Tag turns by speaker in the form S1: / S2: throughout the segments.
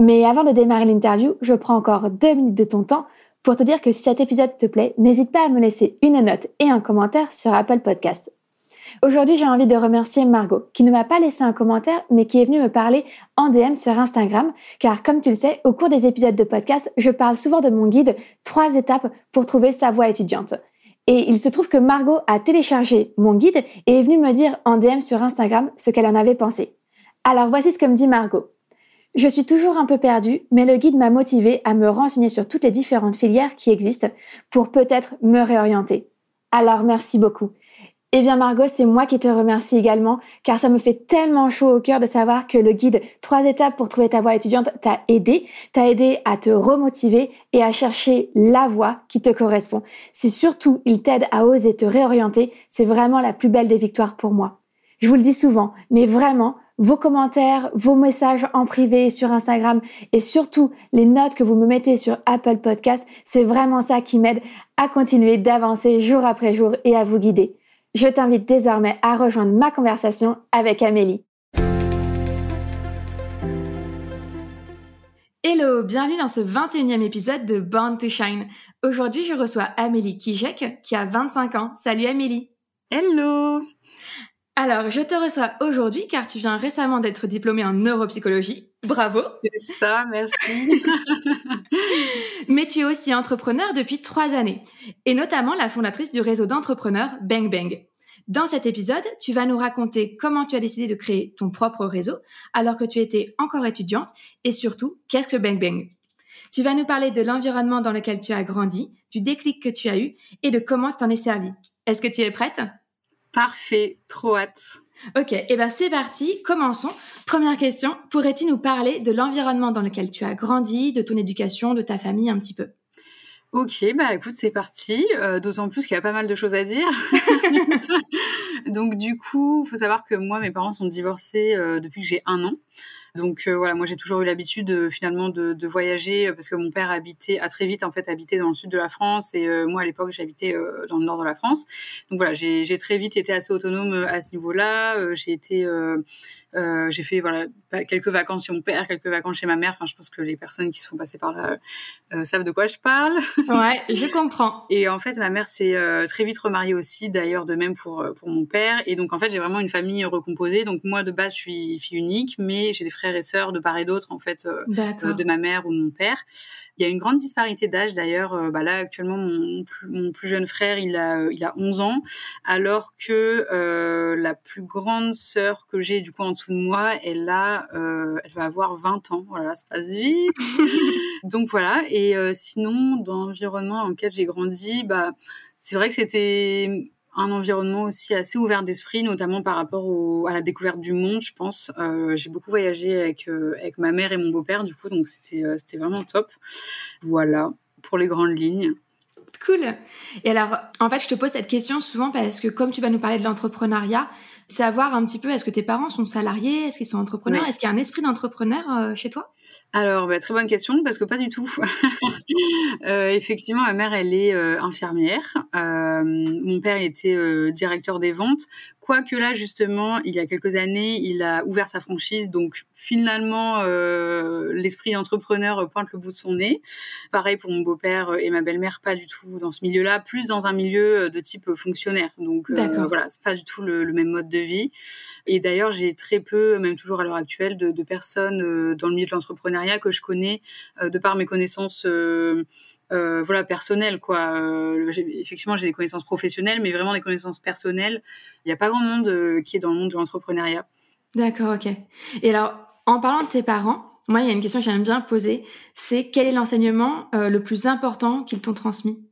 S1: Mais avant de démarrer l'interview, je prends encore deux minutes de ton temps pour te dire que si cet épisode te plaît, n'hésite pas à me laisser une note et un commentaire sur Apple Podcast. Aujourd'hui, j'ai envie de remercier Margot, qui ne m'a pas laissé un commentaire, mais qui est venue me parler en DM sur Instagram, car comme tu le sais, au cours des épisodes de podcast, je parle souvent de mon guide Trois étapes pour trouver sa voie étudiante. Et il se trouve que Margot a téléchargé mon guide et est venue me dire en DM sur Instagram ce qu'elle en avait pensé. Alors voici ce que me dit Margot. Je suis toujours un peu perdue, mais le guide m'a motivée à me renseigner sur toutes les différentes filières qui existent pour peut-être me réorienter. Alors merci beaucoup. Eh bien Margot, c'est moi qui te remercie également, car ça me fait tellement chaud au cœur de savoir que le guide Trois étapes pour trouver ta voie étudiante t'a aidé, t'a aidé à te remotiver et à chercher la voie qui te correspond. Si surtout il t'aide à oser te réorienter, c'est vraiment la plus belle des victoires pour moi. Je vous le dis souvent, mais vraiment, vos commentaires, vos messages en privé sur Instagram et surtout les notes que vous me mettez sur Apple Podcast, c'est vraiment ça qui m'aide à continuer d'avancer jour après jour et à vous guider je t'invite désormais à rejoindre ma conversation avec Amélie. Hello, bienvenue dans ce 21e épisode de Born to Shine. Aujourd'hui, je reçois Amélie Kijek qui a 25 ans. Salut Amélie.
S2: Hello.
S1: Alors, je te reçois aujourd'hui car tu viens récemment d'être diplômée en neuropsychologie. Bravo.
S2: C'est ça, merci.
S1: Mais tu es aussi entrepreneur depuis trois années et notamment la fondatrice du réseau d'entrepreneurs Bang Bang. Dans cet épisode, tu vas nous raconter comment tu as décidé de créer ton propre réseau alors que tu étais encore étudiante et surtout, qu'est-ce que Bang Bang? Tu vas nous parler de l'environnement dans lequel tu as grandi, du déclic que tu as eu et de comment tu t'en es servi. Est-ce que tu es prête?
S2: Parfait, trop hâte.
S1: Ok, et eh ben c'est parti, commençons. Première question, pourrais-tu nous parler de l'environnement dans lequel tu as grandi, de ton éducation, de ta famille un petit peu?
S2: Ok, bah écoute, c'est parti. Euh, d'autant plus qu'il y a pas mal de choses à dire. Donc du coup, faut savoir que moi, mes parents sont divorcés euh, depuis que j'ai un an. Donc euh, voilà, moi j'ai toujours eu l'habitude euh, finalement de, de, voyager euh, parce que mon père habitait, a très vite en fait habité dans le sud de la France et moi à l'époque j'habitais dans le nord de la France. Donc voilà, j'ai très vite été assez autonome à ce niveau-là. j'ai été euh, j'ai fait voilà quelques vacances chez mon père, quelques vacances chez ma mère. Enfin, je pense que les personnes qui sont passées par là euh, savent de quoi je parle.
S1: Ouais, je comprends.
S2: Et en fait, ma mère s'est euh, très vite remariée aussi, d'ailleurs de même pour pour mon père. Et donc en fait, j'ai vraiment une famille recomposée. Donc moi de base, je suis fille unique, mais j'ai des frères et sœurs de part et d'autre en fait de ma mère ou de mon père. Il y a une grande disparité d'âge d'ailleurs. bah là actuellement, mon, mon, plus jeune frère, il a il a 11 ans, alors que la plus grande sœur que j'ai du coup en de moi, elle a, euh, elle va avoir 20 ans. Voilà, ça passe vite. Donc voilà. Et euh, sinon, dans l'environnement dans lequel j'ai grandi, bah, c'est vrai que c'était un environnement aussi assez ouvert d'esprit, notamment par rapport à la découverte du monde, je pense. Euh, j'ai beaucoup voyagé avec, avec ma mère et mon beau-père, du coup, donc c'était c'était vraiment top. Voilà, pour les grandes lignes.
S1: Cool. Et alors, en fait, je te pose cette question souvent parce que comme tu vas nous parler de l'entrepreneuriat, savoir un petit peu, est-ce que tes parents sont salariés? Est-ce qu'ils sont entrepreneurs? Est-ce qu'il y a un esprit d'entrepreneur euh, chez toi?
S2: Alors, bah, très bonne question, parce que pas du tout. euh, effectivement, ma mère, elle est euh, infirmière. Mon père, il était directeur des ventes. Quoique là, justement, il y a quelques années, il a ouvert sa franchise. Donc, finalement, l'esprit d'entrepreneur pointe le bout de son nez. Pareil pour mon beau-père et ma belle-mère, pas du tout dans ce milieu-là, plus dans un milieu de type fonctionnaire. Donc, voilà, c'est pas du tout le, le, même mode de vie. Et d'ailleurs, j'ai très peu, même toujours à l'heure actuelle, de, de personnes dans le milieu de l'entreprise que je connais euh, de par mes connaissances euh, euh, voilà personnelles quoi. Effectivement j'ai des connaissances professionnelles mais vraiment des connaissances personnelles. Il n'y a pas grand monde qui est dans le monde de l'entrepreneuriat.
S1: D'accord ok. Et alors en parlant de tes parents moi il y a une question que j'aime bien poser. C'est quel est l'enseignement le plus important qu'ils t'ont transmis?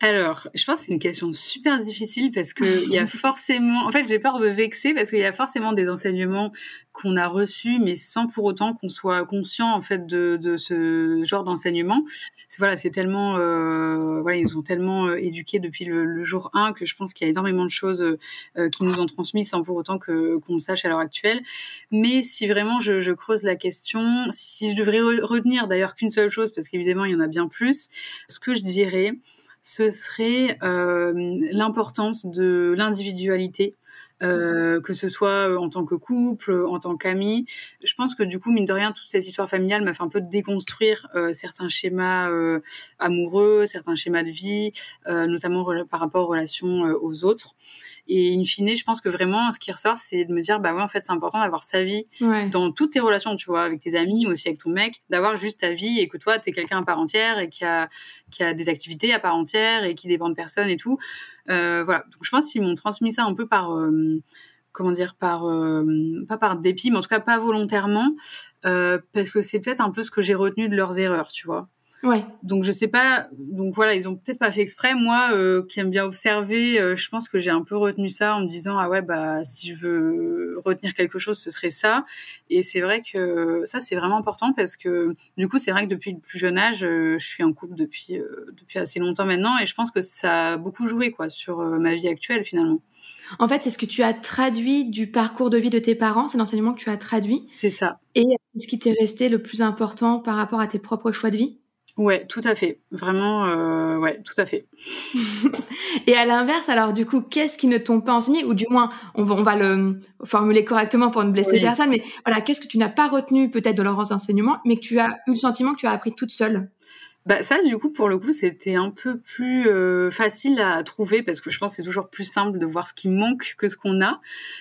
S2: Alors, je pense que c'est une question super difficile parce qu'il y a forcément, en fait, j'ai peur de vexer parce qu'il y a forcément des enseignements qu'on a reçus, mais sans pour autant qu'on soit conscient en fait de, de ce genre d'enseignement. Voilà, c'est tellement, euh, voilà, ils ont tellement euh, éduqué depuis le, jour 1 que je pense qu'il y a énormément de choses euh, qui nous ont transmis sans pour autant que qu'on le sache à l'heure actuelle. Mais si vraiment je, je, creuse la question, si je devrais retenir d'ailleurs qu'une seule chose, parce qu'évidemment il y en a bien plus, ce que je dirais ce serait euh, l'importance de l'individualité. Euh, que ce soit euh, en tant que couple, en tant qu'ami. Je pense que du coup, mine de rien, toute cette histoire familiale m'a fait un peu déconstruire certains schémas amoureux, certains schémas de vie, notamment par rapport aux relations aux autres. Et in fine, je pense que vraiment, ce qui ressort, c'est de me dire, bah ouais, en fait, c'est important d'avoir sa vie dans toutes tes relations, tu vois, avec tes amis, mais aussi avec ton mec, d'avoir juste ta vie et que toi, tu es quelqu'un à part entière et qui a, qui a des activités à part entière et qui dépend de personne et tout. Euh, voilà. Donc, je pense qu'ils m'ont transmis ça un peu par, euh, comment dire, par, euh, pas par dépit, mais en tout cas pas volontairement, parce que c'est peut-être un peu ce que j'ai retenu de leurs erreurs, tu vois.
S1: Ouais.
S2: Donc je sais pas. Donc voilà, ils ont peut-être pas fait exprès. Moi, euh, qui aime bien observer, euh, je pense que j'ai un peu retenu ça en me disant ah ouais bah si je veux retenir quelque chose, ce serait ça. Et c'est vrai que ça c'est vraiment important parce que du coup c'est vrai que depuis le plus jeune âge, euh, je suis en couple depuis depuis assez longtemps maintenant et je pense que ça a beaucoup joué quoi sur ma vie actuelle finalement.
S1: En fait, c'est ce que tu as traduit du parcours de vie de tes parents, c'est l'enseignement que tu as traduit.
S2: C'est ça.
S1: Et ce qui t'est resté le plus important par rapport à tes propres choix de vie?
S2: Ouais, tout à fait. Vraiment, euh, ouais, tout à fait.
S1: et à l'inverse, alors du coup, qu'est-ce qui ne t'ont pas enseigné, ou du moins, on va, on va le formuler correctement pour ne blesser personne, mais voilà, qu'est-ce que tu n'as pas retenu peut-être de leurs enseignements, mais que tu as eu le sentiment que tu as appris toute seule?
S2: Bah ça, du coup, pour le coup, c'était un peu plus euh, facile à trouver parce que je pense que c'est toujours plus simple de voir ce qui manque que ce qu'on a.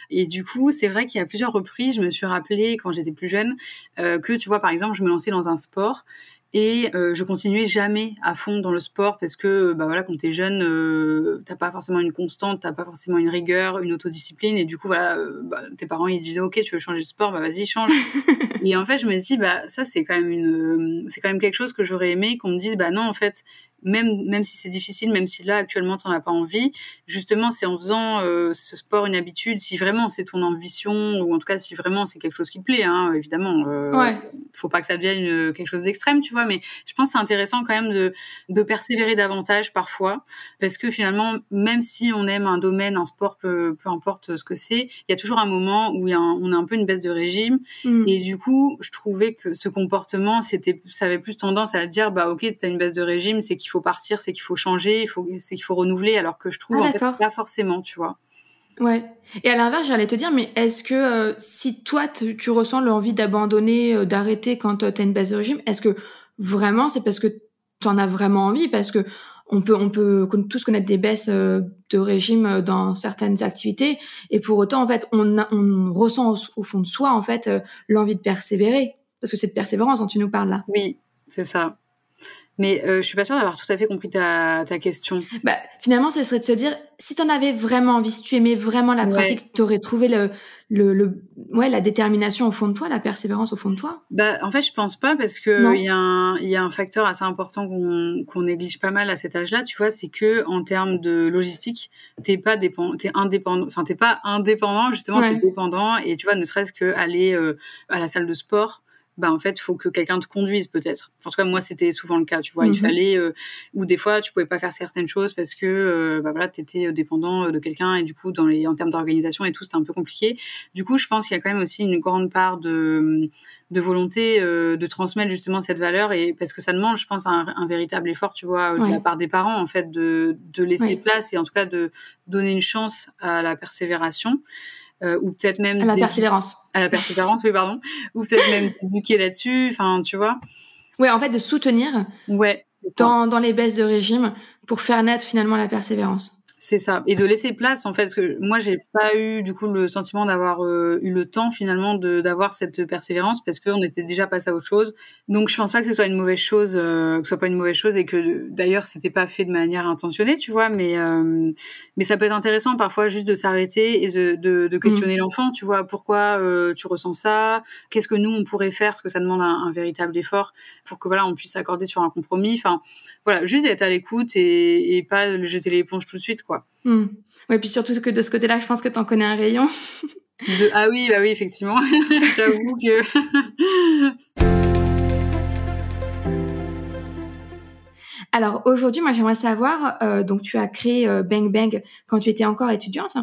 S2: Et du coup, c'est vrai qu'il y a plusieurs reprises, je me suis rappelé quand j'étais plus jeune euh, que, tu vois, par exemple, je me lançais dans un sport et euh, je continuais jamais à fond dans le sport parce que bah voilà quand t'es jeune euh, t'as pas forcément une constante t'as pas forcément une rigueur une autodiscipline. Et du coup voilà euh, bah, tes parents ils disaient ok tu veux changer de sport bah vas-y change. Et en fait je me dis bah ça c'est quand même une c'est quand même quelque chose que j'aurais aimé qu'on me dise bah non en fait même, même si c'est difficile, même si là actuellement tu n'en as pas envie, justement c'est en faisant euh, ce sport une habitude, si vraiment c'est ton ambition, ou en tout cas si vraiment c'est quelque chose qui te plaît, hein, évidemment, euh, faut pas que ça devienne euh, quelque chose d'extrême, tu vois, mais je pense que c'est intéressant quand même de, de persévérer davantage parfois, parce que finalement, même si on aime un domaine, un sport, peu, peu importe ce que c'est, il y a toujours un moment où y a on a un peu une baisse de régime, mm. et du coup, je trouvais que ce comportement, c'était, ça avait plus tendance à dire, bah ok, tu as une baisse de régime, c'est qu'il faut partir, c'est qu'il faut changer, il faut, c'est qu'il faut renouveler, alors que je trouve ah, en fait, pas forcément, tu vois.
S1: Ouais. Et à l'inverse, j'allais te dire, mais est-ce que euh, si toi tu ressens l'envie d'abandonner, euh, d'arrêter quand euh, tu as une baisse de régime, est-ce que vraiment c'est parce que tu en as vraiment envie? Parce que on peut, on peut tous connaître des baisses de régime dans certaines activités, et pour autant, en fait, on, on ressent au, au, fond de soi, en fait, l'envie de persévérer, parce que c'est de persévérance dont tu nous parles là.
S2: Oui, c'est ça. Mais euh, je suis pas sûre d'avoir tout à fait compris ta, ta question.
S1: Bah, finalement, ce serait de se dire, si tu en avais vraiment envie, si tu aimais vraiment la pratique, tu aurais trouvé le, le, le, ouais, la détermination au fond de toi, la persévérance au fond de toi?
S2: Bah, En fait, je pense pas parce que il y, a un, y a un facteur assez important qu'on qu'on néglige pas mal à cet âge-là, tu vois, c'est que en termes de logistique, t'es pas dépend, t'es indépendant, enfin t'es pas indépendant justement, tu t'es dépendant et tu vois, ne serait-ce que aller euh, à la salle de sport, bah en fait, il faut que quelqu'un te conduise peut-être. en tout cas, moi, c'était souvent le cas, tu vois. Il mhm. fallait, euh, ou des fois, tu pouvais pas faire certaines choses parce que, euh, bah voilà, tu étais dépendant de quelqu'un et du coup, dans les, en termes d'organisation et tout, c'était un peu compliqué. Du coup, je pense qu'il y a quand même aussi une grande part de, de volonté euh, de transmettre justement cette valeur et parce que ça demande, je pense, un, un véritable effort, tu vois, de la part des parents, en fait, de, de laisser place et en tout cas de donner une chance à la persévération. Euh, ou peut-être même
S1: à la persévérance.
S2: À la persévérance, oui, pardon. Ou peut-être même d'éduquer là-dessus. Enfin, tu vois.
S1: Ouais, en fait, de soutenir.
S2: Ouais.
S1: Dans, dans les baisses de régime pour faire naître finalement la persévérance.
S2: C'est ça. Et de laisser place, en fait, parce que moi, j'ai pas eu, du coup, le sentiment d'avoir euh, eu le temps, finalement, d'avoir cette persévérance, parce qu'on était déjà passé à autre chose. Donc, je pense pas que ce soit une mauvaise chose, euh, que ce soit pas une mauvaise chose, et que, d'ailleurs, c'était pas fait de manière intentionnée, tu vois, mais, euh, mais ça peut être intéressant, parfois, juste de s'arrêter et de, de, de questionner mmh. l'enfant, tu vois, pourquoi tu ressens ça, qu'est-ce que nous, on pourrait faire, parce que ça demande un, un, véritable effort pour que, voilà, on puisse s'accorder sur un compromis. Enfin, voilà, juste d'être à l'écoute et, et pas jeter l'éponge tout de suite, quoi.
S1: Hmm. Ouais, puis surtout que de ce côté-là, je pense que tu en connais un rayon.
S2: de... Ah oui, bah oui, effectivement. J'avoue que.
S1: Alors aujourd'hui, moi j'aimerais savoir, euh, donc tu as créé euh, Bang Bang quand tu étais encore étudiante.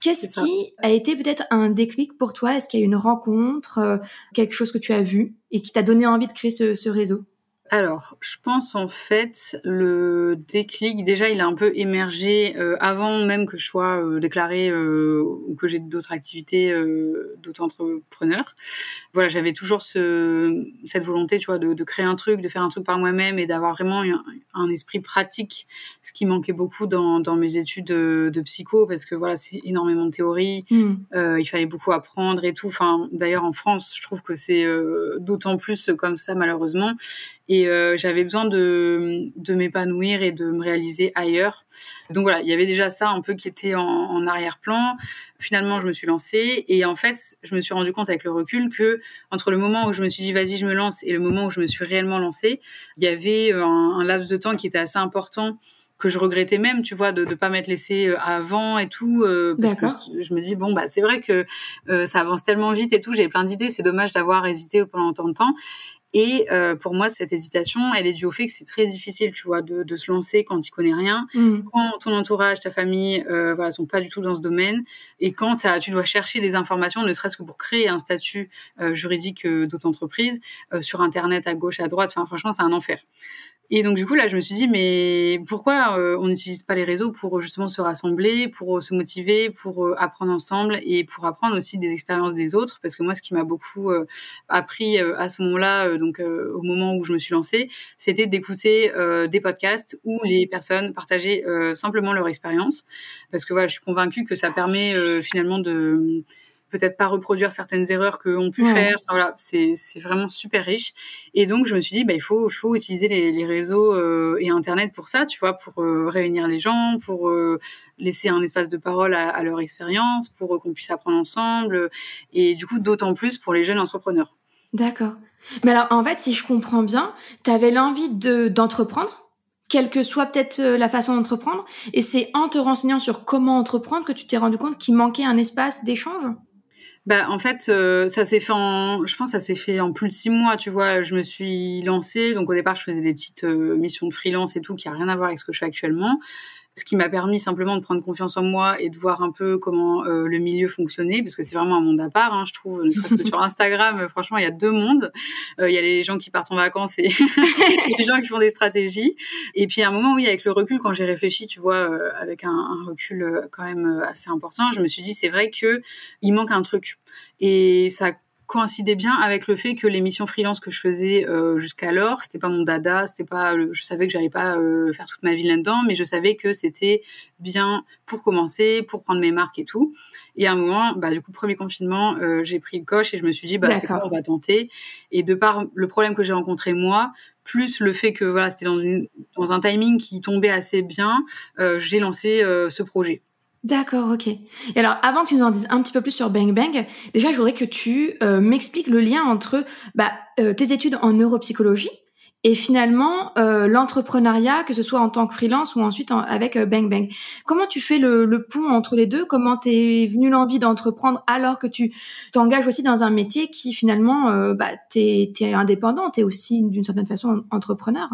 S1: Qu'est-ce qui a été peut-être un déclic pour toi? Est-ce qu'il y a eu une rencontre, euh, quelque chose que tu as vu et qui t'a donné envie de créer ce, ce réseau?
S2: Alors, je pense en fait le déclic, déjà il a un peu émergé euh, avant même que je sois euh, déclarée euh, ou que j'ai d'autres activités d'auto-entrepreneur. Voilà, j'avais toujours ce, cette volonté, tu vois, de, de, créer un truc, de faire un truc par moi-même et d'avoir vraiment un, esprit pratique, ce qui manquait beaucoup dans, dans mes études de, de, psycho parce que voilà, c'est énormément de théorie, hmm. il fallait beaucoup apprendre et tout. Enfin, d'ailleurs en France, je trouve que c'est d'autant plus comme ça malheureusement. Et euh, j'avais besoin de, de m'épanouir et de me réaliser ailleurs. Donc voilà, il y avait déjà ça un peu qui était en, en arrière-plan. Finalement, je me suis lancée et en fait, je me suis rendu compte avec le recul que entre le moment où je me suis dit vas-y, je me lance et le moment où je me suis réellement lancée, il y avait un, un laps de temps qui était assez important que je regrettais même, tu vois, de ne pas m'être laissée euh, avant et tout. Euh, parce que je me dis, bon, bah, c'est vrai que euh, ça avance tellement vite et tout, j'ai plein d'idées, c'est dommage d'avoir hésité pendant tant de temps. Et euh, pour moi, cette hésitation, elle est due au fait que c'est très difficile, tu vois, de, de se lancer quand tu connais rien, mm. quand ton entourage, ta famille, euh, voilà, sont pas du tout dans ce domaine, et quand tu dois chercher des informations, ne serait-ce que pour créer un statut euh, juridique euh, d'auto-entreprise sur Internet à gauche, à droite. Enfin, franchement, c'est un enfer. Et donc du coup là, je me suis dit mais pourquoi euh, on n'utilise pas les réseaux pour justement se rassembler, pour se motiver, pour euh, apprendre ensemble et pour apprendre aussi des expériences des autres? Parce que moi ce qui m'a beaucoup euh, appris à ce moment-là, donc au moment où je me suis lancée, c'était d'écouter des podcasts où les personnes partageaient simplement leur expérience. Parce que voilà, je suis convaincue que ça permet finalement de peut-être pas reproduire certaines erreurs qu'on pu faire. voilà, c'est vraiment super riche. Et donc, je me suis dit, bah, il faut, faut utiliser les, les réseaux euh, et Internet pour ça, tu vois, pour euh, réunir les gens, pour euh, laisser un espace de parole à, à leur expérience, pour qu'on puisse apprendre ensemble. Et du coup, d'autant plus pour les jeunes entrepreneurs.
S1: D'accord. Mais alors, en fait, si je comprends bien, tu avais l'envie d'entreprendre quelle que soit peut-être la façon d'entreprendre, et c'est en te renseignant sur comment entreprendre que tu t'es rendu compte qu'il manquait un espace d'échange?
S2: Bah, en fait, euh, ça s'est fait en, je pense, ça s'est fait en plus de six mois. Tu vois, je me suis lancée. Donc au départ, je faisais des petites euh, missions de freelance et tout, qui a rien à voir avec ce que je fais actuellement ce qui m'a permis simplement de prendre confiance en moi et de voir un peu comment euh, le milieu fonctionnait, parce que c'est vraiment un monde à part, hein, je trouve, ne serait-ce que sur Instagram, euh, franchement, il y a deux mondes. Euh, il y a les gens qui partent en vacances et les gens qui font des stratégies. Et puis à un moment, oui, avec le recul, quand j'ai réfléchi, tu vois, avec un, un, recul quand même assez important, je me suis dit, c'est vrai que il manque un truc. Et ça coïncidait bien avec le fait que les missions freelance que je faisais euh, jusqu'alors, c'était pas mon dada, c'était pas, je savais que j'allais pas euh, faire toute ma vie là-dedans, mais je savais que c'était bien pour commencer, pour prendre mes marques et tout. Et à un moment, bah du coup, premier confinement, euh, j'ai pris le coche et je me suis dit, bah c'est bon, on va tenter. Et de par le problème que j'ai rencontré moi, plus le fait que voilà, c'était dans, une, dans un timing qui tombait assez bien, j'ai lancé ce projet.
S1: D'accord, ok. Et alors, avant que tu nous en dises un petit peu plus sur Bang Bang, déjà, je voudrais que tu euh, m'expliques le lien entre bah, euh, tes études en neuropsychologie et finalement l'entrepreneuriat, que ce soit en tant que freelance ou ensuite avec Bang Bang. Comment tu fais le, le pont entre les deux? Comment t'es venu l'envie d'entreprendre alors que tu t'engages aussi dans un métier qui finalement, bah, t'es es indépendant, t'es aussi d'une certaine façon entrepreneur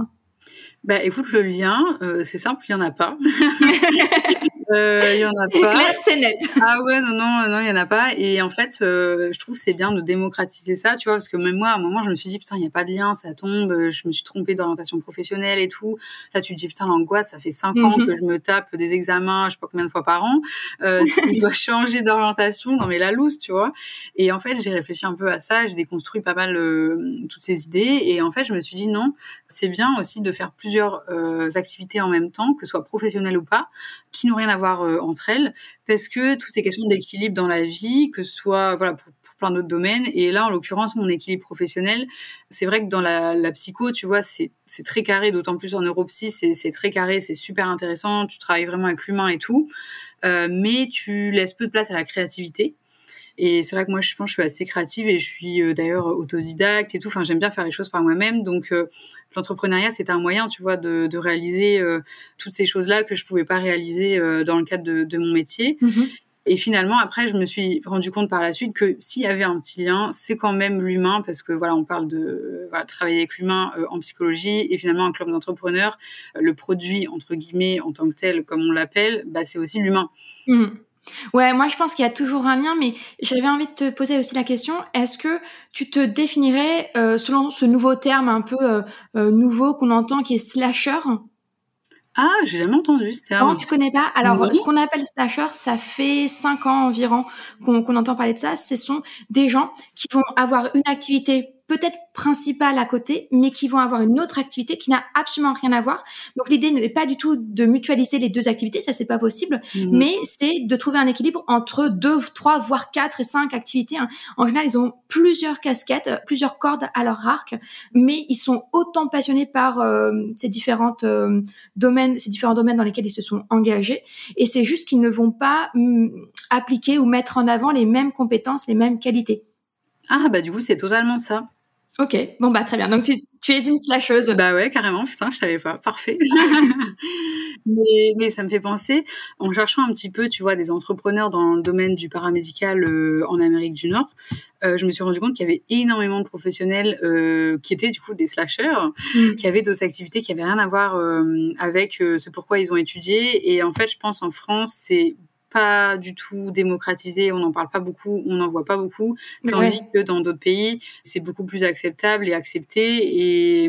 S2: bah écoute, le lien, euh, c'est simple, il n'y en a pas. Euh, il y en a pas.
S1: c'est net.
S2: Ah ouais, non, non, non, il y en a pas. Et en fait, euh, je trouve c'est bien de démocratiser ça, tu vois, parce que même moi, à un moment, je me suis dit, putain, il n'y a pas de lien, ça tombe, je me suis trompée d'orientation professionnelle et tout. Là, tu te dis, putain, l'angoisse, ça fait cinq ans mhm. que je me tape des examens, je sais pas combien de fois par an. Euh, il doit changer d'orientation, non mais la loose, tu vois. Et en fait, j'ai réfléchi un peu à ça, j'ai déconstruit pas mal euh, toutes ces idées. Et en fait, je me suis dit, non, c'est bien aussi de faire plusieurs euh, activités en même temps, que ce soit professionnelles ou pas, qui n'ont rien à voir euh, entre elles, parce que tout est question d'équilibre dans la vie, que ce soit voilà pour, plein d'autres domaines. Et là, en l'occurrence, mon équilibre professionnel, c'est vrai que dans la, psycho, tu vois, c'est très carré, d'autant plus en neuropsy, c'est très carré, c'est super intéressant, tu travailles vraiment avec l'humain et tout, euh, mais tu laisses peu de place à la créativité. Et c'est vrai que moi, je pense, je suis assez créative et je suis euh, d'ailleurs autodidacte et tout. Enfin, j'aime bien faire les choses par moi-même. Donc, euh, l'entrepreneuriat, c'est un moyen, tu vois, de, de réaliser euh, toutes ces choses-là que je pouvais pas réaliser dans le cadre de, de mon métier. Mmh et finalement, après, je me suis rendu compte par la suite que s'il y avait un petit lien, c'est quand même l'humain, parce que voilà, on parle de voilà, travailler avec l'humain en psychologie, et finalement, un club d'entrepreneurs, le produit entre guillemets en tant que tel, comme on l'appelle, bah, c'est aussi l'humain. Mmh
S1: Ouais, moi je pense qu'il y a toujours un lien, mais j'avais envie de te poser aussi la question est-ce que tu te définirais euh, selon ce nouveau terme un peu euh, euh, nouveau qu'on entend qui est slasher?
S2: Ah, j'ai jamais entendu ce terme.
S1: Non, tu connais pas? Alors, ce qu'on appelle slasher, ça fait cinq ans environ qu'on entend parler de ça. Ce sont des gens qui vont avoir une activité peut-être principales à côté, mais qui vont avoir une autre activité qui n'a absolument rien à voir. Donc l'idée n'est pas du tout de mutualiser les deux activités, ça c'est pas possible, mhm. mais c'est de trouver un équilibre entre deux, trois, voire quatre et cinq activités. Hein. En général, ils ont plusieurs casquettes, plusieurs cordes à leur arc, mais ils sont autant passionnés par euh, ces différentes euh, domaines, ces différents domaines dans lesquels ils se sont engagés, et c'est juste qu'ils ne vont pas mm, appliquer ou mettre en avant les mêmes compétences, les mêmes qualités.
S2: Ah bah du coup c'est totalement ça.
S1: Ok, bon bah très bien. Donc tu, tu es une slasheuse.
S2: Bah ouais, carrément. Putain, je savais pas. Parfait. mais, mais, ça me fait penser, en cherchant un petit peu, tu vois, des entrepreneurs dans le domaine du paramédical euh, en Amérique du Nord, euh, je me suis rendu compte qu'il y avait énormément de professionnels euh, qui étaient du coup des slashers, mm. qui avaient d'autres activités qui avaient rien à voir avec ce pourquoi ils ont étudié. Et en fait, je pense en France, c'est pas du tout démocratisé, on n'en parle pas beaucoup, on n'en voit pas beaucoup, tandis que dans d'autres pays, c'est beaucoup plus acceptable et accepté. Et,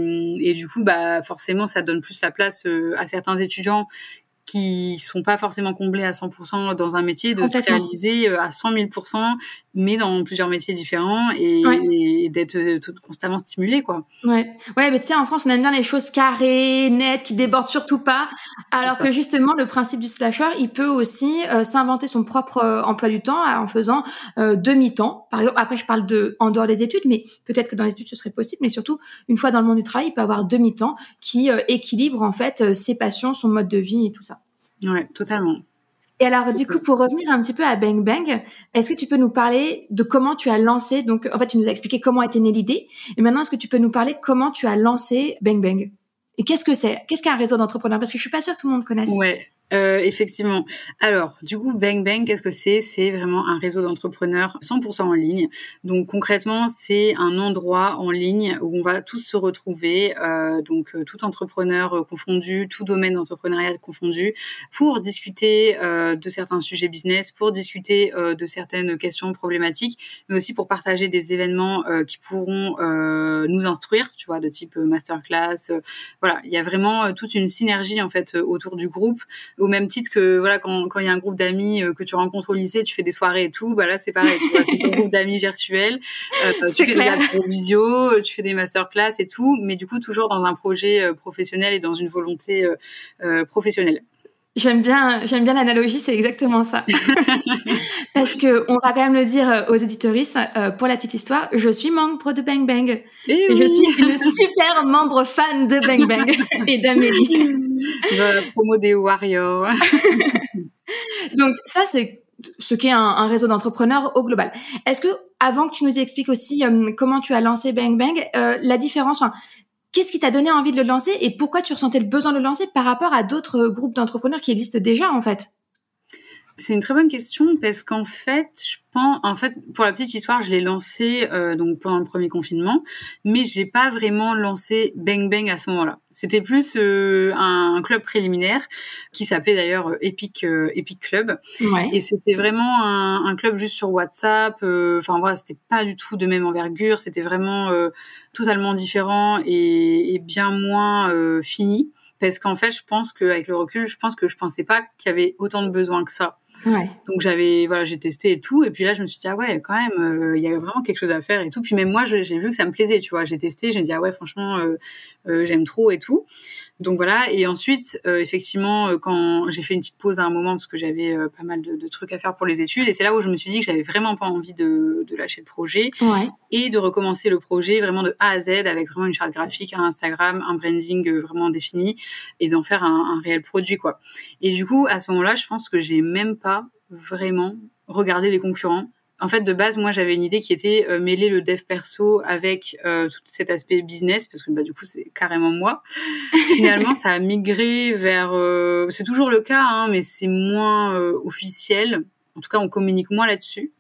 S2: et, du coup, bah, forcément, ça donne plus la place euh, à certains étudiants qui sont pas forcément comblés à 100% dans un métier, de se réaliser euh, à 100 000%, mais dans plusieurs métiers différents et, d'être euh, constamment stimulé, quoi.
S1: Ouais, ouais, mais tu sais, en France, on aime bien les choses carrées, nettes, qui débordent surtout pas, alors que justement, le principe du slasher, il peut aussi euh, s'inventer son propre emploi du temps en faisant demi-temps. Par exemple, après, je parle de en dehors des études, mais peut-être que dans les études, ce serait possible, mais surtout, une fois dans le monde du travail, il peut avoir demi-temps qui équilibre en fait ses passions, son mode de vie et tout ça.
S2: Ouais, totalement.
S1: Et alors, du coup, pour revenir un petit peu à Bang Bang, est-ce que tu peux nous parler de comment tu as lancé Donc, en fait, tu nous as expliqué comment était née l'idée. Et maintenant, est-ce que tu peux nous parler comment tu as lancé Bang Bang? Et qu'est-ce que c'est? Qu'est-ce qu'un réseau d'entrepreneurs? Parce que je suis pas sûre que tout le monde connaisse.
S2: Euh, effectivement. Alors, du coup, Bang Bang, qu'est-ce que c'est? C'est vraiment un réseau d'entrepreneurs 100% en ligne. Donc, concrètement, c'est un endroit en ligne où on va tous se retrouver, euh, donc euh, tout entrepreneur confondu, tout domaine d'entrepreneuriat confondu, pour discuter de certains sujets business, pour discuter de certaines questions problématiques, mais aussi pour partager des événements qui pourront nous instruire, tu vois, de type masterclass. voilà, il y a vraiment toute une synergie en fait autour du groupe au même titre que voilà quand il y a un groupe d'amis euh, que tu rencontres au lycée, tu fais des soirées et tout, bah là c'est pareil, c'est ton groupe d'amis virtuel, euh, tu fais des visio, euh, tu fais des masterclass et tout, mais du coup toujours dans un projet professionnel et dans une volonté professionnelle.
S1: J'aime bien, j'aime bien l'analogie, c'est exactement ça. Parce que on va quand même le dire aux éditoristes, pour la petite histoire, je suis membre de Bang Bang. Eh et, je suis une super membre fan de Bang Bang et d'Amélie.
S2: la promo des Warriors.
S1: Donc ça, c'est ce qu'est un, réseau d'entrepreneurs au global. Est-ce que, avant que tu nous expliques aussi euh, comment tu as lancé Bang Bang, euh, la différence, Qu'est-ce qui t'a donné envie de le lancer et pourquoi tu ressentais le besoin de le lancer par rapport à d'autres groupes d'entrepreneurs qui existent déjà en fait?
S2: C'est une très bonne question parce qu'en fait, je pense, en fait, pour la petite histoire, je l'ai lancé euh, donc pendant le premier confinement, mais j'ai pas vraiment lancé Bang Bang à ce moment-là. C'était plus euh, un, club préliminaire qui s'appelait d'ailleurs euh, Epic Epic Club, ouais. et c'était vraiment un, un, club juste sur WhatsApp. Enfin voilà, c'était pas du tout de même envergure, c'était vraiment totalement différent et, et bien moins fini parce qu'en fait, je pense qu'avec le recul, je pense que je pensais pas qu'il y avait autant de besoins que ça donc j'avais voilà, j'ai testé et tout et puis là je me suis dit ah ouais, quand même euh, il y a vraiment quelque chose à faire et tout. Puis même moi j'ai vu que ça me plaisait, tu vois, j'ai testé, j'ai dit ah ouais, franchement euh, euh, j'aime trop et tout. Donc voilà, et ensuite, euh, effectivement, euh, quand j'ai fait une petite pause à un moment parce que j'avais euh, pas mal de, de, trucs à faire pour les études, et c'est là où je me suis dit que j'avais vraiment pas envie de, de lâcher le projet ouais. et de recommencer le projet vraiment de A à Z avec vraiment une charte graphique, un Instagram, un branding vraiment défini et d'en faire un, un réel produit quoi. Et du coup, à ce moment-là, je pense que j'ai même pas vraiment regardé les concurrents en fait, de base, moi, j'avais une idée qui était euh, mêler le dev perso avec euh, tout cet aspect business, parce que bah, du coup, c'est carrément moi. Finalement, ça a migré vers... Euh, c'est toujours le cas, hein, mais c'est moins officiel. En tout cas, on communique moins là-dessus.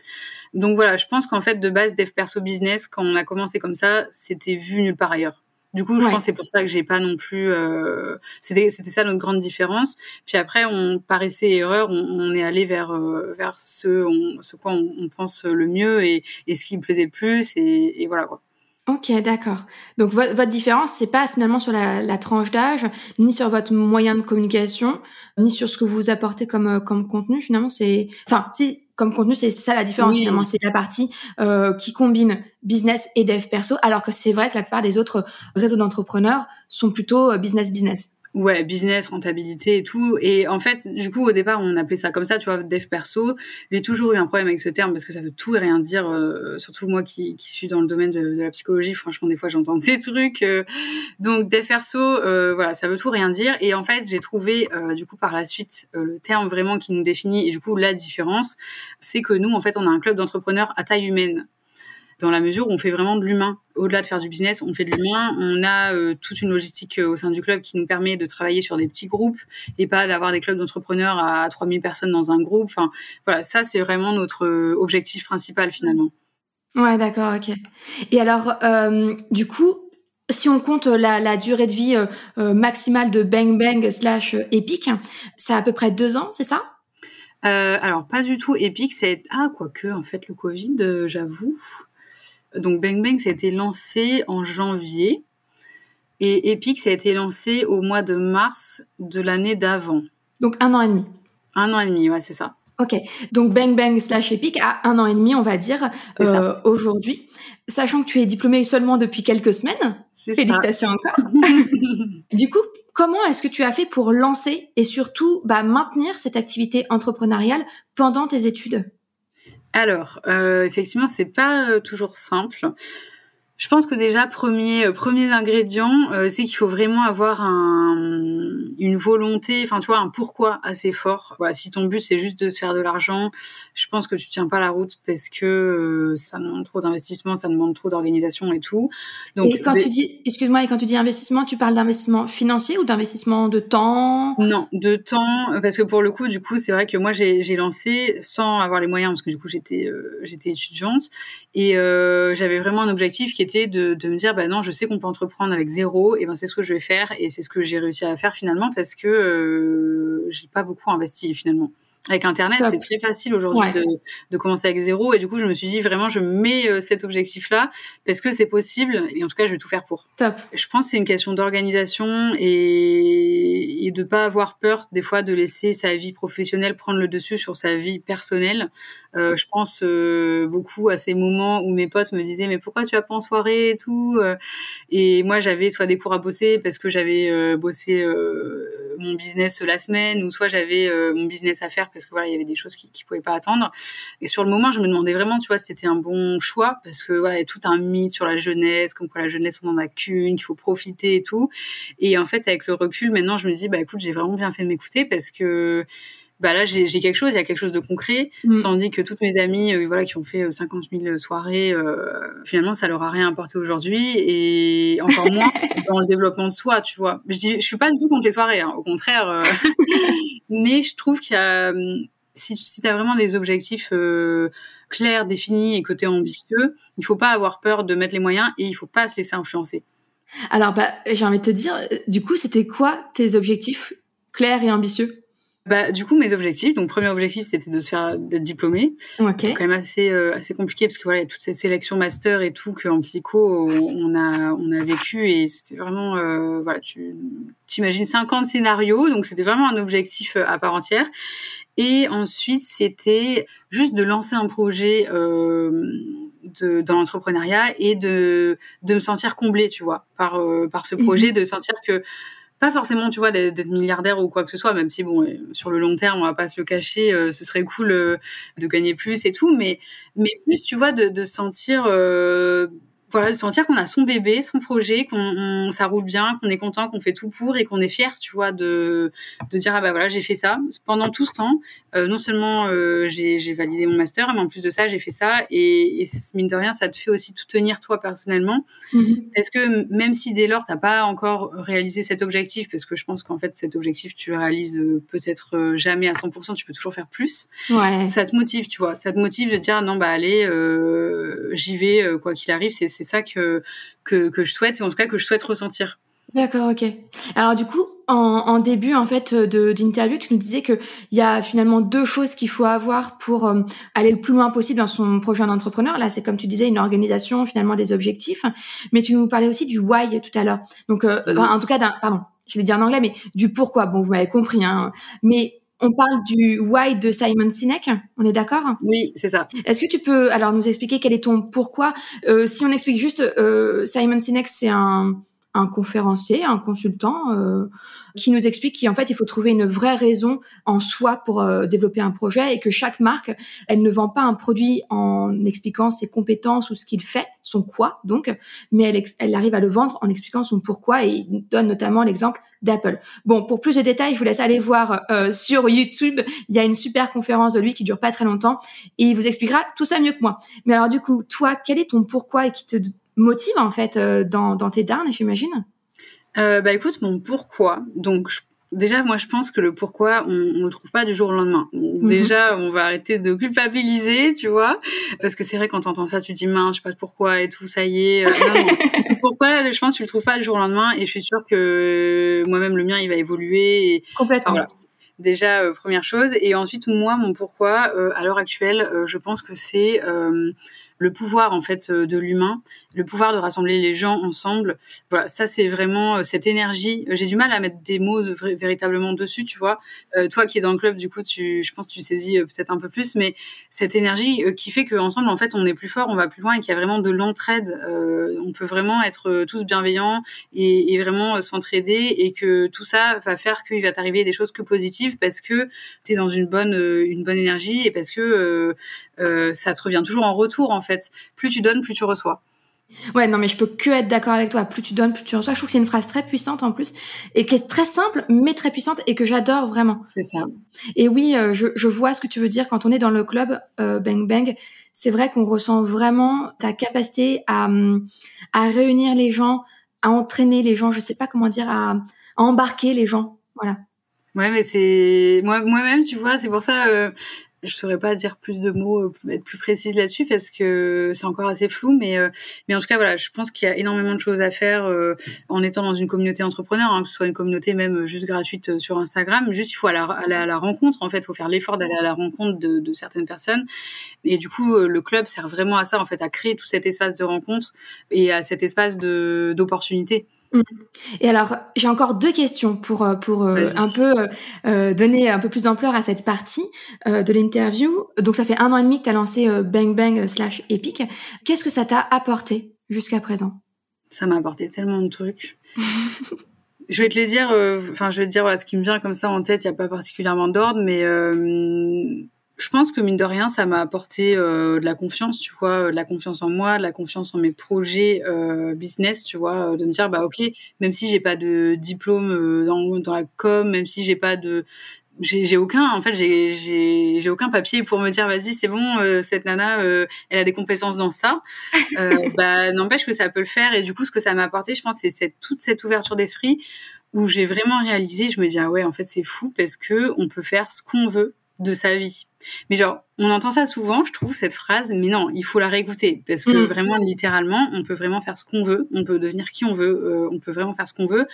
S2: Donc voilà, je pense qu'en fait, de base, dev perso business, quand on a commencé comme ça, c'était vu nulle part ailleurs. Du coup, je pense que c'est pour ça que j'ai pas non plus. Euh... C'était ça notre grande différence. Puis après, on par essai erreur, on, on est allé vers euh, vers ce on, ce quoi on, on, pense le mieux et, et ce qui me plaisait le plus et, et voilà quoi.
S1: Ok, d'accord. Donc votre, votre différence, c'est pas finalement sur la, la tranche d'âge, ni sur votre moyen de communication, ni sur ce que vous apportez comme euh, comme contenu. Finalement, c'est, enfin, si comme contenu, c'est ça la différence. Finalement, c'est la partie euh, qui combine business et dev perso, alors que c'est vrai que la plupart des autres réseaux d'entrepreneurs sont plutôt euh, business business.
S2: Ouais, business, rentabilité et tout. Et en fait, du coup, au départ, on appelait ça comme ça, tu vois, dev perso. J'ai toujours eu un problème avec ce terme parce que ça veut tout et rien dire, euh, surtout moi qui, qui suis dans le domaine de, la psychologie. Franchement, des fois, j'entends ces trucs. Euh. donc, dev perso, euh, voilà, ça veut tout rien dire. Et en fait, j'ai trouvé, euh, du coup, par la suite, euh, le terme vraiment qui nous définit et du coup, la différence, c'est que nous, en fait, on a un club d'entrepreneurs à taille humaine dans la mesure où on fait vraiment de l'humain. Au-delà de faire du business, on fait de l'humain. On a euh, toute une logistique euh, au sein du club qui nous permet de travailler sur des petits groupes et pas d'avoir des clubs d'entrepreneurs à 3000 personnes dans un groupe. Enfin, voilà, ça, c'est vraiment notre euh, objectif principal finalement.
S1: Ouais, d'accord, ok. Et alors, euh, du coup, si on compte la, la durée de vie maximale de Bang Bang slash Epic, c'est à peu près deux ans, c'est ça?
S2: Alors, pas du tout Epic, c'est... Ah, quoique, en fait, le Covid, j'avoue. Donc Bang Bang, ça a été lancé en janvier. Et Epic, ça a été lancé au mois de mars de l'année d'avant.
S1: Donc un an et demi.
S2: Un an et demi, ouais, c'est ça.
S1: Ok, donc Bang Bang slash Epic à un an et demi, on va dire, euh, aujourd'hui. Sachant que tu es diplômée seulement depuis quelques semaines. Félicitations ça. encore. du coup, comment est-ce que tu as fait pour lancer et surtout bah, maintenir cette activité entrepreneuriale pendant tes études?
S2: Alors, euh, effectivement, c'est pas euh, toujours simple. Je pense que déjà, premier, euh, premier ingrédient, euh, c'est qu'il faut vraiment avoir un, une volonté, enfin, tu vois, un pourquoi assez fort. Voilà, si ton but, c'est juste de se faire de l'argent, je pense que tu tiens pas la route parce que euh, ça demande trop d'investissement, ça demande trop d'organisation et tout.
S1: Donc, et quand tu dis, excuse-moi, et quand tu dis investissement, tu parles d'investissement financier ou d'investissement de temps?
S2: Non, de temps, parce que pour le coup, du coup, c'est vrai que moi, j'ai lancé sans avoir les moyens, parce que du coup, j'étais euh, j'étais étudiante et j'avais vraiment un objectif qui était de, de me dire, bah non, je sais qu'on peut entreprendre avec zéro, et ben c'est ce que je vais faire, et c'est ce que j'ai réussi à faire finalement parce que euh, j'ai pas beaucoup investi finalement. Avec Internet, c'est très facile aujourd'hui ouais. de, de, commencer avec zéro. Et du coup, je me suis dit vraiment, je mets euh, cet objectif-là parce que c'est possible. Et en tout cas, je vais tout faire pour.
S1: Top.
S2: Je pense que c'est une question d'organisation et, et de pas avoir peur des fois de laisser sa vie professionnelle prendre le dessus sur sa vie personnelle. Euh, je pense euh, beaucoup à ces moments où mes potes me disaient mais pourquoi tu vas pas en soirée et tout. Euh. Et moi, j'avais soit des cours à bosser parce que j'avais euh, bossé mon business la semaine ou soit j'avais mon business à faire parce que voilà, il y avait des choses qui, qui pouvaient pas attendre. Et sur le moment, je me demandais vraiment, tu vois, si c'était un bon choix parce que voilà, il y a tout un mythe sur la jeunesse, comme quoi la jeunesse on en a qu'une, qu'il faut profiter et tout. Et en fait, avec le recul, maintenant, je me dis bah écoute, j'ai vraiment bien fait de m'écouter parce que bah là j'ai quelque chose, il y a quelque chose de concret, mm. tandis que toutes mes amies, euh, voilà, qui ont fait 50 euh, 000 soirées, euh, finalement ça leur a rien apporté aujourd'hui et encore moins dans le développement de soi, tu vois. Je, dis, je suis pas du tout contre les soirées, hein, au contraire, mais je trouve qu'il y a, si, si tu as vraiment des objectifs clairs, définis et côté ambitieux, il faut pas avoir peur de mettre les moyens et il faut pas se laisser influencer.
S1: Alors, bah, j'ai envie de te dire, du coup, c'était quoi tes objectifs clairs et ambitieux?
S2: Bah, du coup, mes objectifs. Donc, premier objectif, c'était de se faire d'être diplômé. C'est quand même assez euh, assez compliqué parce que voilà, il y a toutes ces sélections master et tout qu'en psycho on a on a vécu et c'était vraiment euh, voilà, tu t'imagines 50 scénarios, donc c'était vraiment un objectif euh, à part entière. Et ensuite, c'était juste de lancer un projet euh, de, dans l'entrepreneuriat et de de me sentir comblée, tu vois, par par ce projet, mhm. de sentir que pas forcément, tu vois, d'être milliardaire ou quoi que ce soit, même si, bon, sur le long terme, on va pas se le cacher, euh, ce serait cool euh, de gagner plus et tout, mais, mais plus, tu vois, de, de sentir euh, voilà, de sentir qu'on a son bébé, son projet, qu'on ça roule bien, qu'on est content, qu'on fait tout pour et qu'on est fier, tu vois, de, de dire ah bah voilà j'ai fait ça pendant tout ce temps. Euh, non seulement euh, j'ai validé mon master, mais en plus de ça j'ai fait ça et, et, mine de rien ça te fait aussi tout tenir toi personnellement. Mm-hmm. Est-ce que même si dès lors t'as pas encore réalisé cet objectif, parce que je pense qu'en fait cet objectif tu le réalises euh, peut-être euh, jamais à 100%, tu peux toujours faire plus. Ouais. Ça te motive, tu vois, ça te motive de dire non bah allez j'y vais quoi qu'il arrive, c'est c'est ça que, que, que, je souhaite, et en tout cas que je souhaite ressentir.
S1: D'accord, ok. Alors du coup, en, en début en fait d'interview, tu nous disais que il y a finalement deux choses qu'il faut avoir pour euh, aller le plus loin possible dans son projet d'entrepreneur. Là, c'est comme tu disais une organisation, finalement des objectifs. Mais tu nous parlais aussi du why tout à l'heure. Donc, euh, en tout cas, d'un, pardon, je vais dire en anglais, mais du pourquoi. Bon, vous m'avez compris. Hein. Mais on parle du why de Simon Sinek, on est d'accord?
S2: Oui, c'est ça.
S1: Est-ce que tu peux alors nous expliquer quel est ton pourquoi? Euh, Si on explique juste, euh, Simon Sinek, c'est un, un conférencier, un consultant euh, qui nous explique qu'en fait il faut trouver une vraie raison en soi pour euh, développer un projet et que chaque marque elle ne vend pas un produit en expliquant ses compétences ou ce qu'il fait son quoi donc mais elle, elle arrive à le vendre en expliquant son pourquoi et il donne notamment l'exemple d'Apple. Bon, pour plus de détails, je vous laisse aller voir euh, sur YouTube. Il y a une super conférence de lui qui dure pas très longtemps et il vous expliquera tout ça mieux que moi. Mais alors du coup, toi, quel est ton pourquoi et qui te motive en fait euh, dans, dans tes darnes, j'imagine?
S2: Euh, bah écoute, mon pourquoi. Donc déjà, moi je pense que le pourquoi, on, ne le trouve pas du jour au lendemain. Mhm. Déjà, on va arrêter de culpabiliser, tu vois, parce que c'est vrai quand t'entends ça, tu te dis mince, je sais pas pourquoi et tout, ça y est. Euh, pourquoi, je pense que tu le trouves pas du jour au lendemain, et je suis sûre que moi-même le mien, il va évoluer. Et,
S1: Complètement. voilà.
S2: Déjà, euh, première chose. Et ensuite, moi, mon pourquoi, euh, à l'heure actuelle, je pense que c'est le pouvoir en fait euh, de l'humain, le pouvoir de rassembler les gens ensemble. Voilà, ça c'est vraiment euh, cette énergie. J'ai du mal à mettre des mots véritablement dessus, tu vois. Euh, toi qui es dans le club, du coup, tu, je pense que tu saisis peut-être un peu plus, mais cette énergie qui fait qu'ensemble, en fait, on est plus fort, on va plus loin et qu'il y a vraiment de l'entraide. on peut vraiment être tous bienveillants et, vraiment s'entraider et que tout ça va faire qu'il va t'arriver des choses que positives parce que tu es dans une bonne, une bonne énergie et parce que euh, ça te revient toujours en retour en fait. Plus tu donnes, plus tu reçois.
S1: Ouais, non, mais je peux que être d'accord avec toi. Plus tu donnes, plus tu reçois. Je trouve que c'est une phrase très puissante en plus et qui est très simple, mais très puissante et que j'adore vraiment.
S2: C'est ça.
S1: Et oui, euh, je, je, vois ce que tu veux dire quand on est dans le club euh, Bang Bang. C'est vrai qu'on ressent vraiment ta capacité à, à réunir les gens, à entraîner les gens. Je sais pas comment dire, à, à embarquer les gens. Voilà.
S2: Ouais, mais c'est moi moi-même, tu vois, c'est pour ça. Euh, je saurais pas dire plus de mots, euh, être plus précise là-dessus parce que c'est encore assez flou. Mais, euh, mais en tout cas, voilà, je pense qu'il y a énormément de choses à faire euh, en étant dans une communauté entrepreneur, hein, que ce soit une communauté même juste gratuite sur Instagram. Juste, il faut aller à la, rencontre. En fait, il faut faire l'effort d'aller à la rencontre de, de, certaines personnes. Et du coup, le club sert vraiment à ça, en fait, à créer tout cet espace de rencontre et à cet espace de d'opportunité.
S1: Mm. Et alors, j'ai encore deux questions pour euh, pour euh, un peu euh, donner un peu plus d'ampleur à cette partie de l'interview. Donc, ça fait un an et demi que tu as lancé Bang Bang slash Epic. Qu'est-ce que ça t'a apporté jusqu'à présent?
S2: Ça m'a apporté tellement de trucs. je vais te les dire. Enfin, je vais te dire voilà ce qui me vient comme ça en tête. Il n'y a pas particulièrement d'ordre, mais je pense que mine de rien, ça m'a apporté euh, de la confiance, tu vois, de la confiance en moi, de la confiance en mes projets euh, business, tu vois, euh, de me dire bah ok, même si j'ai pas de diplôme dans, dans la com, même si j'ai pas de j'ai aucun en fait j'ai aucun papier pour me dire vas-y c'est bon euh, cette nana euh, elle a des compétences dans ça. Euh, bah n'empêche que ça peut le faire. Et du coup ce que ça m'a apporté je pense c'est cette, toute cette ouverture d'esprit où j'ai vraiment réalisé je me dis ah ouais en fait c'est fou parce que on peut faire ce qu'on veut de sa vie mais genre, on entend ça souvent, je trouve, cette phrase, mais non, il faut la réécouter. Parce que mm. vraiment, littéralement, on peut vraiment faire ce qu'on veut, on peut devenir qui on veut, on peut vraiment faire ce qu'on veut.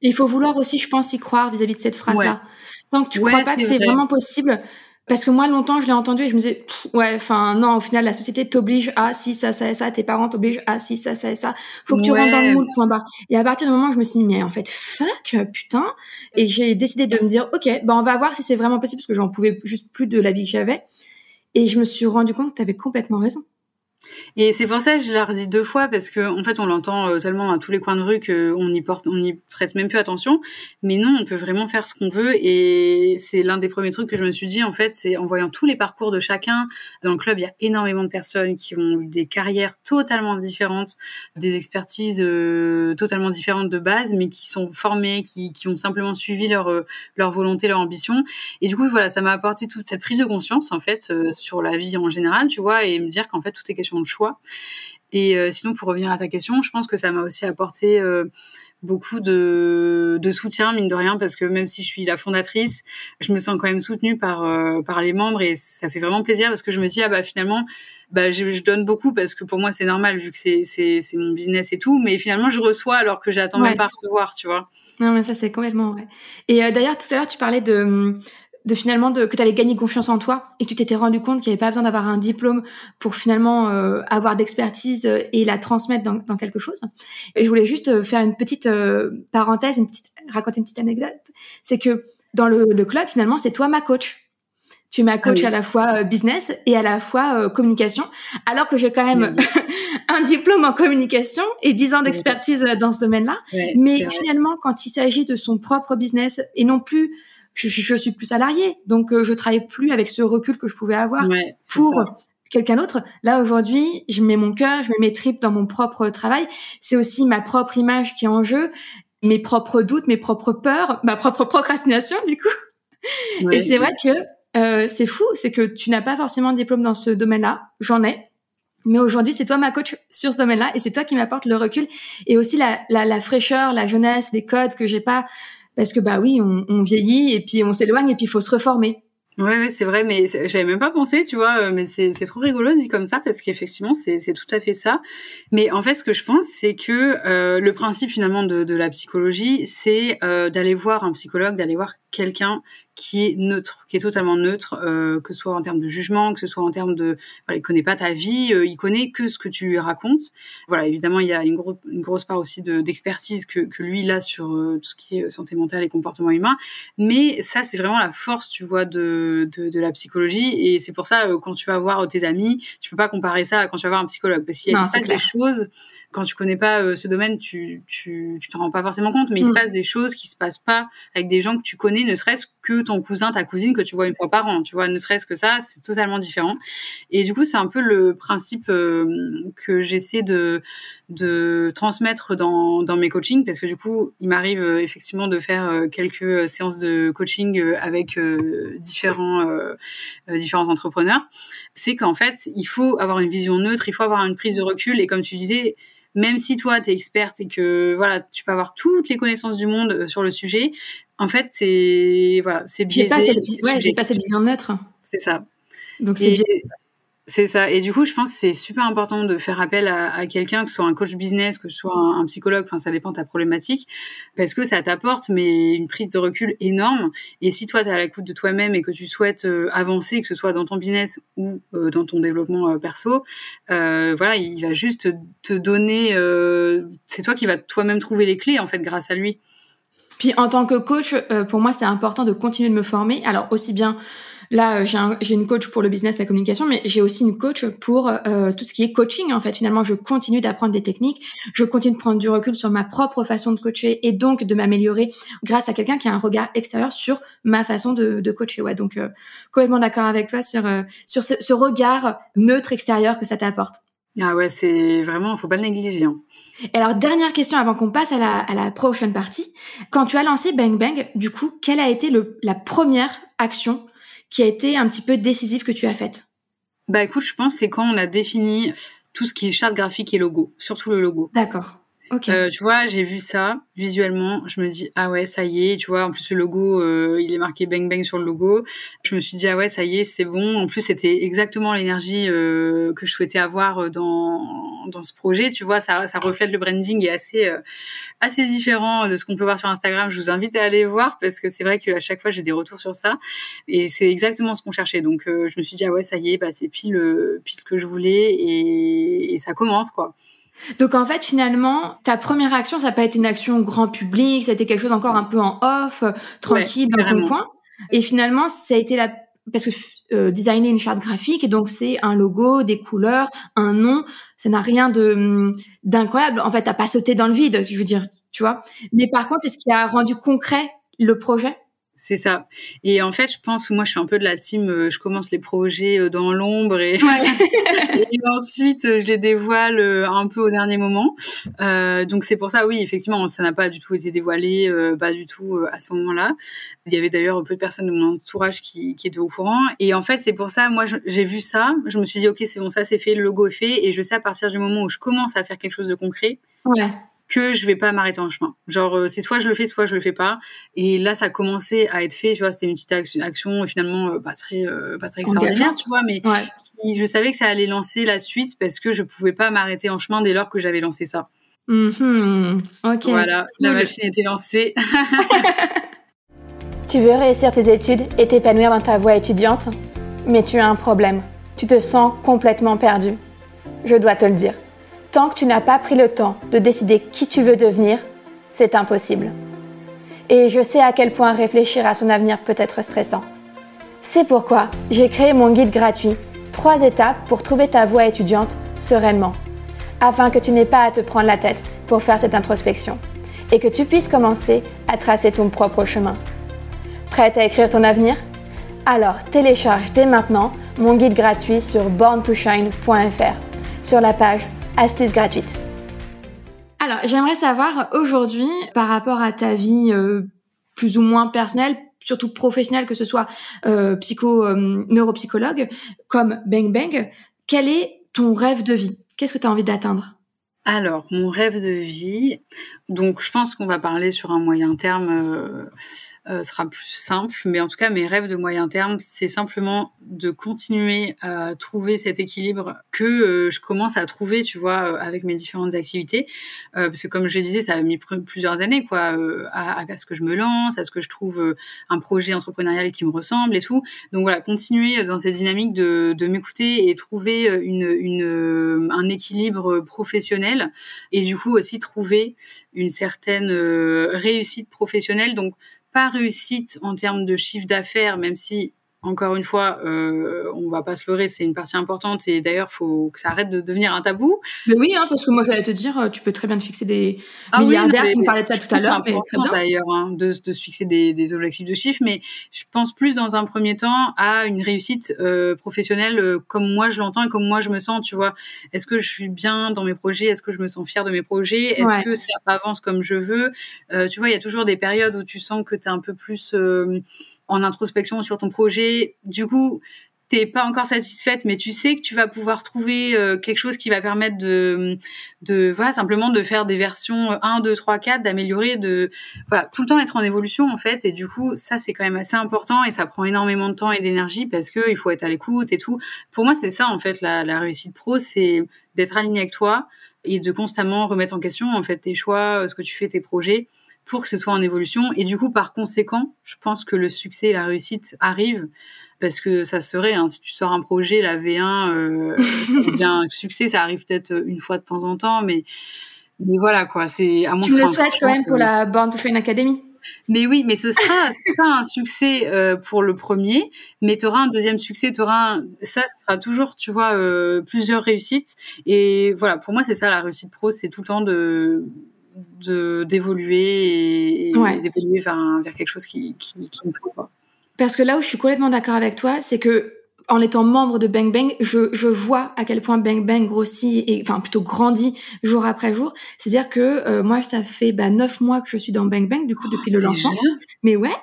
S1: Il faut vouloir aussi, je pense, y croire vis-à-vis de cette phrase-là. Tant que tu crois pas que c'est vraiment possible, parce que moi longtemps je l'ai entendu et je me disais ouais enfin non au final la société t'oblige à si ça ça et ça. Tes parents t'obligent à si ça ça et ça. Faut que tu rentres dans le moule point barre. Et à partir du moment où je me suis dit mais en fait fuck putain et j'ai décidé de me dire ok ben on va voir si c'est vraiment possible parce que j'en pouvais juste plus de la vie que j'avais. Et je me suis rendu compte que tu avais complètement raison
S2: et c'est pour ça que je l'ai redit deux fois parce que en fait on l'entend euh, tellement à tous les coins de rue qu'on y porte, on y prête même plus attention. Mais non, on peut vraiment faire ce qu'on veut et c'est l'un des premiers trucs que je me suis dit en fait, c'est en voyant tous les parcours de chacun dans le club, il y a énormément de personnes qui ont eu des carrières totalement différentes, des expertises euh, totalement différentes de base, mais qui sont formées, qui, qui ont simplement suivi leur euh, leur volonté, leur ambition. Et du coup voilà, ça m'a apporté toute cette prise de conscience en fait sur la vie en général, tu vois, et me dire qu'en fait tout est question de choix. Et euh, sinon, pour revenir à ta question, je pense que ça m'a aussi apporté euh, beaucoup de, soutien, mine de rien, parce que même si je suis la fondatrice, je me sens quand même soutenue par, euh, par les membres et ça fait vraiment plaisir parce que je me dis, ah bah finalement, bah, je, donne beaucoup parce que pour moi c'est normal vu que c'est mon business et tout, mais finalement je reçois alors que j'attends même pas recevoir, tu vois.
S1: Non, mais ça c'est complètement vrai. Et d'ailleurs, tout à l'heure, tu parlais de de finalement de, que tu avais gagné confiance en toi et que tu t'étais rendu compte qu'il n'y avait pas besoin d'avoir un diplôme pour finalement euh, avoir d'expertise euh, et la transmettre dans, dans, quelque chose. Et je voulais juste euh, faire une petite parenthèse, une petite, raconter une petite anecdote. C'est que dans le, le club, finalement, c'est toi ma coach. Tu es ma coach ah à la fois business et à la fois communication, alors que j'ai quand même un diplôme en communication et 10 ans d'expertise dans ce domaine-là. Mais finalement, quand il s'agit de son propre business et non plus je, je, suis plus salariée, donc euh, je travaille plus avec ce recul que je pouvais avoir pour quelqu'un d'autre. Là aujourd'hui, je mets mon cœur, je mets mes tripes dans mon propre travail. C'est aussi ma propre image qui est en jeu, mes propres doutes, mes propres peurs, ma propre procrastination du coup. Et c'est vrai que euh, c'est fou, c'est que tu n'as pas forcément de diplôme dans ce domaine-là. J'en ai. Mais aujourd'hui, c'est toi ma coach sur ce domaine-là et c'est toi qui m'apporte le recul et aussi la, la, la fraîcheur, la jeunesse, les codes que j'ai pas parce que bah oui, on, vieillit et puis on s'éloigne et puis il faut se reformer.
S2: Ouais, ouais c'est vrai, mais j'avais même pas pensé, tu vois, euh, mais c'est trop rigolo dit comme ça parce qu'effectivement, c'est tout à fait ça. Mais en fait, ce que je pense, c'est que euh, le principe finalement de, de la psychologie, c'est euh, d'aller voir un psychologue, d'aller voir quelqu'un qui est neutre, qui est totalement neutre, euh, que ce soit en termes de jugement, que ce soit en termes de, voilà, il connaît pas ta vie, euh, il connaît que ce que tu lui racontes. Voilà, évidemment, il y a une, une grosse part aussi d'expertise que, que, lui il a sur euh, tout ce qui est santé mentale et comportement humain. Mais ça, c'est vraiment la force, tu vois, de, de, de la psychologie. Et c'est pour ça, quand tu vas voir tes amis, tu peux pas comparer ça à quand tu vas voir un psychologue, parce qu'il y a des choses quand tu connais pas euh, ce domaine, tu, tu, tu te rends pas forcément compte, mais il se mm. passe des choses qui se passent pas avec des gens que tu connais, ne serait-ce que ton cousin, ta cousine que tu vois une fois par an, tu vois, ne serait-ce que ça, c'est totalement différent. Et du coup, c'est un peu le principe euh, que j'essaie de, de transmettre dans, dans mes coachings, parce que du coup, il m'arrive euh, effectivement de faire quelques séances de coaching avec différents, différents entrepreneurs. C'est qu'en fait, il faut avoir une vision neutre, il faut avoir une prise de recul, et comme tu disais, même si toi tu es experte et que voilà, tu peux avoir toutes les connaissances du monde euh, sur le sujet, en fait, c'est voilà, c'est biaisé.
S1: J'ai pas cette, vision neutre.
S2: C'est ça.
S1: Donc c'est
S2: c'est ça. Et du coup, je pense que c'est super important de faire appel à, quelqu'un, que ce soit un coach business, que ce soit un, psychologue, enfin, ça dépend de ta problématique, parce que ça t'apporte, mais une prise de recul énorme. Et si toi, tu à l'écoute de toi-même et que tu souhaites euh, avancer, que ce soit dans ton business ou euh, dans ton développement euh, perso, voilà, il va juste te donner, c'est toi qui vas toi-même trouver les clés, en fait, grâce à lui.
S1: Puis en tant que coach, pour moi, c'est important de continuer de me former. Alors aussi bien Là, euh, j'ai une coach pour le business, la communication, mais j'ai aussi une coach pour euh, tout ce qui est coaching. En fait, finalement, je continue d'apprendre des techniques, je continue de prendre du recul sur ma propre façon de coacher et donc de m'améliorer grâce à quelqu'un qui a un regard extérieur sur ma façon de, de coacher. Ouais, donc euh, complètement d'accord avec toi sur sur ce, regard neutre extérieur que ça t'apporte.
S2: Ah ouais, c'est vraiment, faut pas le négliger. Hein.
S1: Et alors, dernière question avant qu'on passe à la, à la prochaine partie. Quand tu as lancé Bang Bang, du coup, quelle a été le, la première action qui a été un petit peu décisive que tu as faite?
S2: Bah écoute, je pense c'est quand on a défini tout ce qui est charte graphique et logo, surtout le logo.
S1: D'accord.
S2: Euh, tu vois, j'ai vu ça visuellement. Je me dis ah ouais, ça y est. Tu vois, en plus le logo, euh, il est marqué bang bang sur le logo. Je me suis dit ah ouais, ça y est, c'est bon. En plus, c'était exactement l'énergie euh, que je souhaitais avoir dans dans ce projet. Tu vois, ça ça reflète le branding est assez assez différent de ce qu'on peut voir sur Instagram. Je vous invite à aller voir parce que c'est vrai qu'à chaque fois j'ai des retours sur ça et c'est exactement ce qu'on cherchait. Donc je me suis dit ah ouais, ça y est, bah c'est pile pile ce que je voulais et, et ça commence quoi.
S1: Donc en fait finalement ta première action ça n'a pas été une action grand public, ça a été quelque chose encore un peu en off, euh, tranquille dans ton coin. Et finalement ça a été la parce que euh, designer une charte graphique et donc c'est un logo, des couleurs, un nom, ça n'a rien de hum, d'incroyable. En fait t'as pas sauté dans le vide, je veux dire, tu vois. Mais par contre c'est ce qui a rendu concret le projet
S2: c'est ça. Et en fait, je pense, moi, je suis un peu de la team, euh, je commence les projets euh, dans l'ombre et, ensuite, euh, je les dévoile un peu au dernier moment. donc, c'est pour ça, oui, effectivement, ça n'a pas du tout été dévoilé, pas du tout à ce moment-là. Il y avait d'ailleurs peu de personnes de mon entourage qui, qui étaient au courant. Et en fait, c'est pour ça, moi, j'ai vu ça, je me suis dit, OK, c'est bon, ça c'est fait, le logo est fait. Et je sais à partir du moment où je commence à faire quelque chose de concret,
S1: ouais
S2: que je vais pas m'arrêter en chemin. Genre, euh, c'est soit je le fais, soit je le fais pas. Et là, ça a commencé à être fait. Tu vois, c'était une petite action, action finalement euh, pas très, euh, pas très extraordinaire, tu vois, mais je savais que ça allait lancer la suite parce que je pouvais pas m'arrêter en chemin dès lors que j'avais lancé ça.
S1: Mm-hmm. Ok.
S2: Voilà, la machine était lancée.
S1: tu veux réussir tes études et t'épanouir dans ta voie étudiante, mais tu as un problème. Tu te sens complètement perdu. Je dois te le dire. Tant que tu n'as pas pris le temps de décider qui tu veux devenir, c'est impossible. Et je sais à quel point réfléchir à son avenir peut être stressant. C'est pourquoi j'ai créé mon guide gratuit, 3 étapes pour trouver ta voie étudiante sereinement, afin que tu n'aies pas à te prendre la tête pour faire cette introspection et que tu puisses commencer à tracer ton propre chemin. Prête à écrire ton avenir? Alors télécharge dès maintenant mon guide gratuit sur borntoshine.fr sur la page astuce gratuite. Alors, j'aimerais savoir aujourd'hui, par rapport à ta vie euh, plus ou moins personnelle, surtout professionnelle, que ce soit euh, psycho, euh, neuropsychologue, comme Bang Bang, quel est ton rêve de vie? Qu'est-ce que tu as envie d'atteindre?
S2: Alors, mon rêve de vie, donc je pense qu'on va parler sur un moyen terme euh, sera plus simple. Mais en tout cas, mes rêves de moyen terme, c'est simplement de continuer à trouver cet équilibre que euh, je commence à trouver, tu vois, euh, avec mes différentes activités. parce que comme je le disais, ça a mis plusieurs années, quoi, à, ce que je me lance, à ce que je trouve un projet entrepreneurial qui me ressemble et tout. Donc voilà, continuer dans cette dynamique de, m'écouter et trouver un équilibre professionnel et du coup aussi trouver une certaine réussite professionnelle. Donc pas réussite en termes de chiffre d'affaires, même si encore une fois, euh, on va pas se leurrer, c'est une partie importante et d'ailleurs, faut que ça arrête de devenir un tabou.
S1: Mais oui, hein, parce que moi, j'allais te dire, euh, tu peux très bien te fixer des ah milliardaires. tu me parlais de ça tout à l'heure.
S2: C'est important d'ailleurs hein, de, de, se fixer des, des, objectifs de chiffres, mais je pense plus dans un premier temps à une réussite euh, professionnelle euh, comme moi je l'entends et comme moi je me sens. Tu vois, est-ce que je suis bien dans mes projets? Est-ce que je me sens fière de mes projets? Est-ce que ça avance comme je veux? Tu vois, il y a toujours des périodes où tu sens que tu es un peu plus en introspection sur ton projet. Du coup, t'es pas encore satisfaite, mais tu sais que tu vas pouvoir trouver euh, quelque chose qui va permettre de, de, voilà, simplement de faire des versions 1, 2, 3, 4, d'améliorer, de, voilà, tout le temps être en évolution, en fait. Et du coup, ça, c'est quand même assez important et ça prend énormément de temps et d'énergie parce que il faut être à l'écoute et tout. Pour moi, c'est ça, en fait, la, la réussite pro, c'est d'être aligné avec toi et de constamment remettre en question, en fait, tes choix, ce que tu fais, tes projets pour que ce soit en évolution. Et du coup, par conséquent, je pense que le succès et la réussite arrivent parce que ça serait, hein, si tu sors un projet, la V1, euh, bien un succès, ça arrive peut-être une fois de temps en temps, mais, mais voilà quoi. C'est
S1: à mon Tu me le souhaites quand même pour la Born to Shine Academy
S2: mais oui, mais ce sera, un succès euh, pour le premier, mais tu auras un deuxième succès, tu auras ça, ce sera toujours, tu vois, euh, plusieurs réussites. Et voilà, pour moi, c'est ça la réussite pro, c'est tout le temps de d'évoluer et, d'évoluer vers, vers, quelque chose qui, qui, qui me plaît.
S1: Parce que là où je suis complètement d'accord avec toi, c'est que en étant membre de Bang Bang, je, je vois à quel point Bang Bang grossit et enfin plutôt grandit jour après jour. C'est-à-dire que euh, moi, ça fait bah, neuf mois que je suis dans Bang Bang, du coup depuis le oh, lancement. Mais ouais,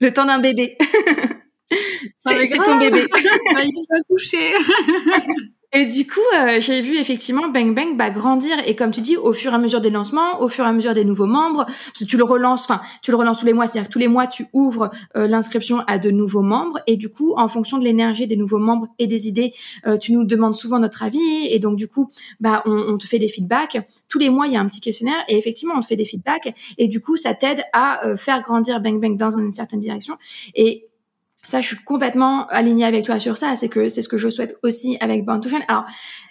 S1: le temps d'un bébé. c'est ton bébé.
S2: Il va coucher.
S1: Et du coup, euh, j'ai vu effectivement Bang Bang bah, grandir. Et comme tu dis, au fur et à mesure des lancements, au fur et à mesure des nouveaux membres, tu le relances, enfin, tu le relances tous les mois, c'est-à-dire que tous les mois tu ouvres euh, l'inscription à de nouveaux membres. Et du coup, en fonction de l'énergie des nouveaux membres et des idées, euh, tu nous demandes souvent notre avis. Et donc du coup, bah, on, on, te fait des feedbacks. Tous les mois, il y a un petit questionnaire et effectivement, on te fait des feedbacks. Et du coup, ça t'aide à faire grandir Bang Bang dans une certaine direction. Et ça, je suis complètement alignée avec toi sur ça. C'est que c'est ce que je souhaite aussi avec Born to Shine. Alors,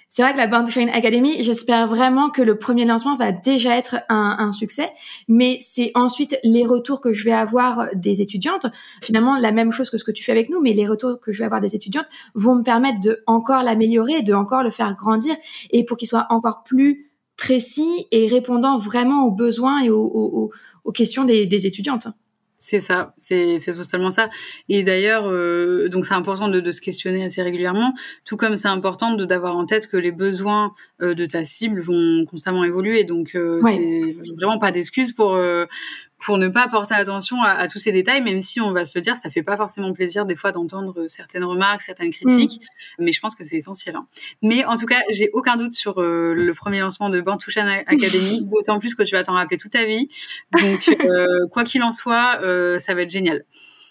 S1: c'est vrai que la Born to Shine Academy, j'espère vraiment que le premier lancement va déjà être un, un succès, mais c'est ensuite les retours que je vais avoir des étudiantes. Finalement, la même chose que ce que tu fais avec nous, mais les retours que je vais avoir des étudiantes vont me permettre de encore l'améliorer, de encore le faire grandir, et pour qu'il soit encore plus précis et répondant vraiment aux besoins et aux, aux, aux questions des, des étudiantes.
S2: C'est ça, c'est totalement ça. Et d'ailleurs, euh, donc c'est important de, de, se questionner assez régulièrement, tout comme c'est important de d'avoir en tête que les besoins euh, de ta cible vont constamment évoluer. Donc euh, c'est vraiment pas d'excuse pour pour ne pas porter attention à, à, tous ces détails, même si on va se le dire, ça fait pas forcément plaisir des fois d'entendre certaines remarques, certaines critiques, mm. mais je pense que c'est essentiel. Hein. Mais en tout cas, j'ai aucun doute sur euh, le premier lancement de Bantouchan Academy, d'autant plus que tu vas t'en rappeler toute ta vie. Donc, euh, quoi qu'il en soit, euh, ça va être génial.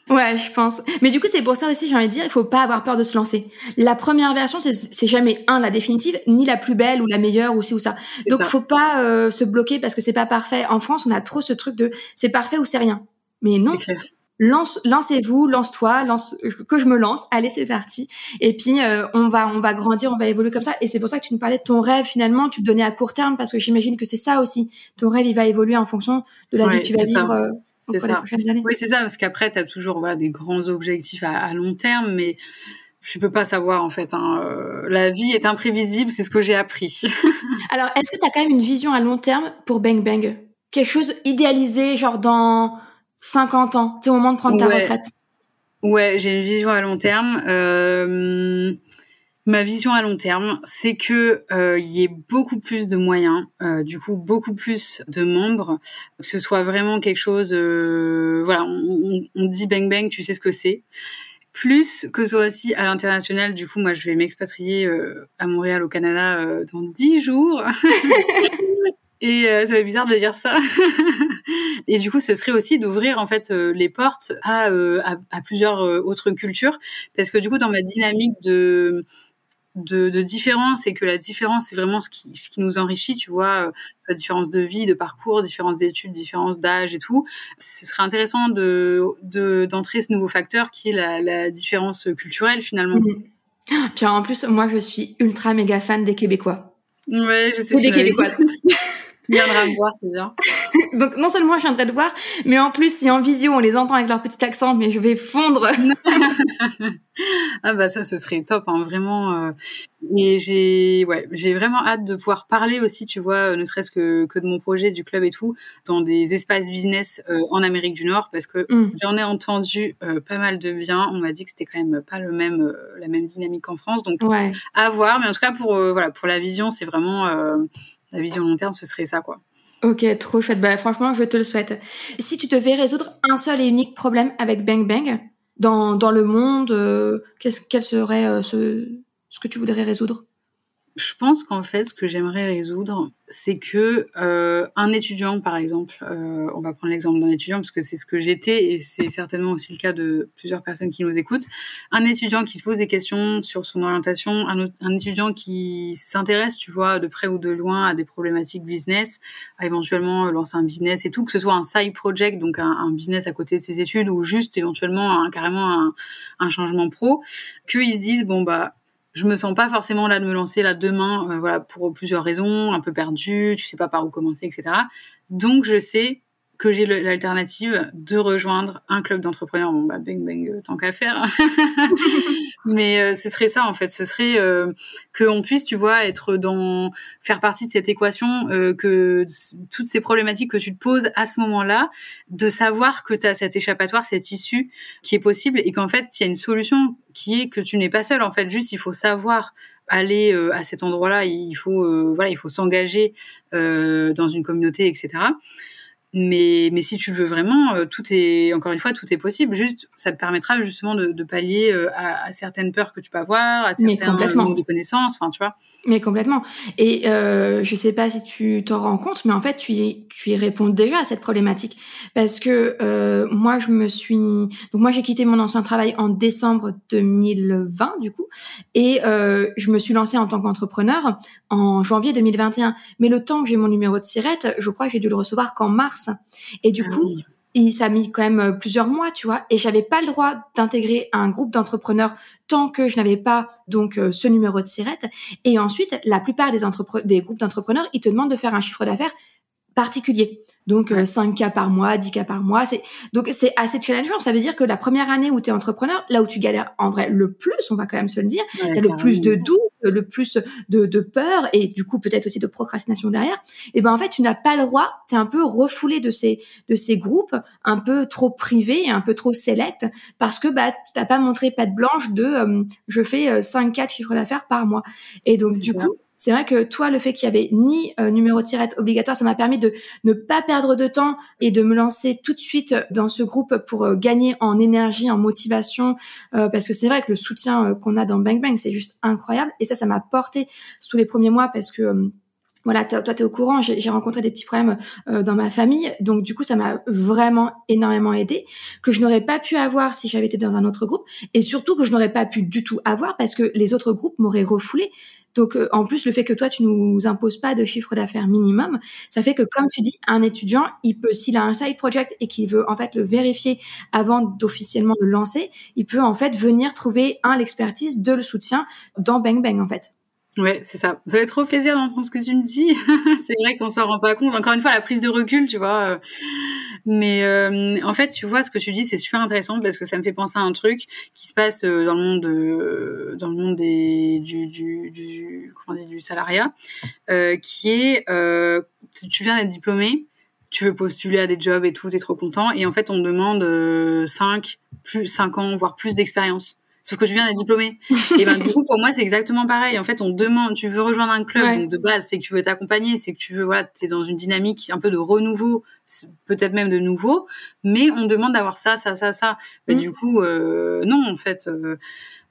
S1: Ouais, je pense. Mais du coup, c'est pour ça aussi, j'ai envie de dire, il faut pas avoir peur de se lancer. La première version, c'est jamais un la définitive, ni la plus belle ou la meilleure ou ci ou ça. Donc, ça. faut pas euh, se bloquer parce que c'est pas parfait. En France, on a trop ce truc de c'est parfait ou c'est rien. Mais non. Lance, lancez-vous, lance-toi, lance, que je me lance. Allez, c'est parti. Et puis euh, on va, on va grandir, on va évoluer comme ça. Et c'est pour ça que tu nous parlais de ton rêve finalement, tu le donnais à court terme parce que j'imagine que c'est ça aussi. Ton rêve, il va évoluer en fonction de la vie que tu vas vivre.
S2: C'est ça. Oui, c'est ça, parce qu'après, tu as toujours voilà, des grands objectifs à, à, long terme, mais je peux pas savoir en fait. Hein. Euh, la vie est imprévisible, c'est ce que j'ai appris.
S1: Alors, est-ce que tu as quand même une vision à long terme pour Bang Bang? Quelque chose idéalisé, genre dans 50 ans, tu au moment de prendre ta
S2: ouais.
S1: retraite?
S2: Ouais, j'ai une vision à long terme. Euh, Ma vision à long terme, c'est que euh, y ait beaucoup plus de moyens, euh, du coup beaucoup plus de membres, que ce soit vraiment quelque chose. Euh, voilà, on, on, dit bang bang, tu sais ce que c'est. Plus que ce soit aussi à l'international, du coup moi je vais m'expatrier euh, à Montréal au Canada euh, dans dix jours. Et euh, ça fait bizarre de dire ça. et du coup, ce serait aussi d'ouvrir en fait euh, les portes à, euh, à, à, plusieurs autres cultures, parce que du coup, dans ma dynamique de de, de différence et que la différence c'est vraiment ce qui, ce qui nous enrichit, tu vois, la différence de vie, de parcours, différence d'études, différence d'âge et tout. Ce serait intéressant de d'entrer ce nouveau facteur qui est la, la différence culturelle finalement.
S1: Mmh. Puis en plus, moi je suis ultra méga fan des Québécois.
S2: Ouais, je sais.
S1: Ou des Québécois.
S2: viendra me voir, c'est bien.
S1: Donc non seulement je viendrai te voir, mais en plus si en visio on les entend avec leur petit accent, mais je vais fondre.
S2: ah bah ça ce serait top, hein, vraiment. Euh... Et j'ai ouais, j'ai vraiment hâte de pouvoir parler aussi, tu vois, euh, ne serait-ce que, que de mon projet du club et tout, dans des espaces business euh, en Amérique du Nord, parce que mm. j'en ai entendu euh, pas mal de bien. On m'a dit que c'était quand même pas le même euh, la même dynamique qu'en France, donc
S1: ouais.
S2: à voir. Mais en tout cas pour euh, voilà pour la vision, c'est vraiment la vision long terme, ce serait ça, quoi.
S1: Ok, trop chouette. Bah, franchement, je te le souhaite. Si tu devais résoudre un seul et unique problème avec Bang Bang dans, dans le monde, euh, qu'est-ce, quel serait euh, ce, ce que tu voudrais résoudre?
S2: Je pense qu'en fait, ce que j'aimerais résoudre, c'est que euh, un étudiant, par exemple, euh, on va prendre l'exemple d'un étudiant parce que c'est ce que j'étais et c'est certainement aussi le cas de plusieurs personnes qui nous écoutent. Un étudiant qui se pose des questions sur son orientation, un, étudiant qui s'intéresse, tu vois, de près ou de loin à des problématiques business, à éventuellement lancer un business et tout, que ce soit un side project, donc un, un business à côté de ses études, ou juste éventuellement un, carrément un, un changement pro, qu'ils se disent bon bah je me sens pas forcément là de me lancer là demain, euh, voilà, pour plusieurs raisons, un peu perdu, tu sais pas par où commencer, etc. Donc je sais que j'ai l'alternative de rejoindre un club d'entrepreneurs. Bon, bah, bang, bang, euh, tant qu'à faire. Mais euh, ce serait ça, en fait. Ce serait euh, qu'on puisse, tu vois, être dans, faire partie de cette équation, euh, que toutes ces problématiques que tu te poses à ce moment-là, de savoir que tu as cet échappatoire, cette issue qui est possible et qu'en fait, il y a une solution qui est que tu n'es pas seul. En fait, juste, il faut savoir aller à cet endroit-là, il faut, voilà, il faut s'engager dans une communauté, etc. Mais, mais si tu veux vraiment, euh, tout est, encore une fois, tout est possible. Juste, ça te permettra justement de, de pallier euh, à, à, certaines peurs que tu peux avoir, à certains manques de connaissances, enfin, tu vois.
S1: Mais complètement. Et euh, je sais pas si tu t'en rends compte, mais en fait, tu y, tu y réponds déjà à cette problématique. Parce que euh, moi, je me suis... Donc moi, j'ai quitté mon ancien travail en décembre 2020, du coup. Et euh, je me suis lancée en tant qu'entrepreneur en janvier 2021. Mais le temps que j'ai mon numéro de sirette, je crois que j'ai dû le recevoir qu'en mars. Et du ah coup et ça mis quand même euh, plusieurs mois, tu vois. Et j'avais pas le droit d'intégrer un groupe d'entrepreneurs tant que je n'avais pas donc euh, ce numéro de sirette. Et ensuite, la plupart des, des groupes d'entrepreneurs, ils te demandent de faire un chiffre d'affaires particulier. Donc 5 euh, cas par mois, 10 cas par mois, c'est donc c'est assez challengeant. Ça veut dire que la première année où tu es entrepreneur, là où tu galères en vrai le plus, on va quand même se le dire, tu as le plus de doutes, le plus de, de peur et du coup peut-être aussi de procrastination derrière. Et ben en fait, tu n'as pas le droit, tu es un peu refoulé de ces de ces groupes un peu trop privés et un peu trop select parce que bah tu t'as pas montré patte blanche de euh, je fais 5 euh, cas de chiffre d'affaires par mois. Et donc du coup, c'est vrai que toi, le fait qu'il y avait ni euh, numéro de tirette obligatoire, ça m'a permis de ne pas perdre de temps et de me lancer tout de suite dans ce groupe pour euh, gagner en énergie, en motivation, euh, parce que c'est vrai que le soutien qu'on a dans Bang Bang, c'est juste incroyable. Et ça, ça m'a porté sous les premiers mois parce que voilà, toi, tu es au courant, j'ai rencontré des petits problèmes dans ma famille, donc du coup, ça m'a vraiment énormément aidé, que je n'aurais pas pu avoir si j'avais été dans un autre groupe, et surtout que je n'aurais pas pu du tout avoir parce que les autres groupes m'auraient refoulé. Donc euh, en plus le fait que toi tu nous imposes pas de chiffre d'affaires minimum, ça fait que comme tu dis, un étudiant, il peut s'il a un side project et qu'il veut en fait le vérifier avant d'officiellement le lancer, il peut en fait venir trouver un l'expertise, de le soutien dans Bang Bang en fait.
S2: Ouais, c'est ça. Ça fait trop plaisir d'entendre ce que tu me dis. c'est vrai qu'on s'en rend pas compte. Encore une fois, la prise de recul, tu vois. Euh, mais euh, en fait, tu vois, ce que tu dis, c'est super intéressant parce que ça me fait penser à un truc qui se passe euh, dans le monde de, dans le monde des, du, du, du, comment dit, du salariat, qui est, tu viens d'être diplômé, tu veux postuler à des jobs et tout, t'es trop content, et en fait, on te demande 5, plus 5 ans, voire plus d'expérience sauf que je viens d'être diplômée. et ben du coup pour moi c'est exactement pareil. En fait on demande, tu veux rejoindre un club donc de base c'est que tu veux t'accompagner, c'est que tu veux voilà t'es dans une dynamique un peu de renouveau, peut-être même de nouveau, mais on demande d'avoir ça ça ça ça. Mais mmh. du coup euh, non en fait. Euh,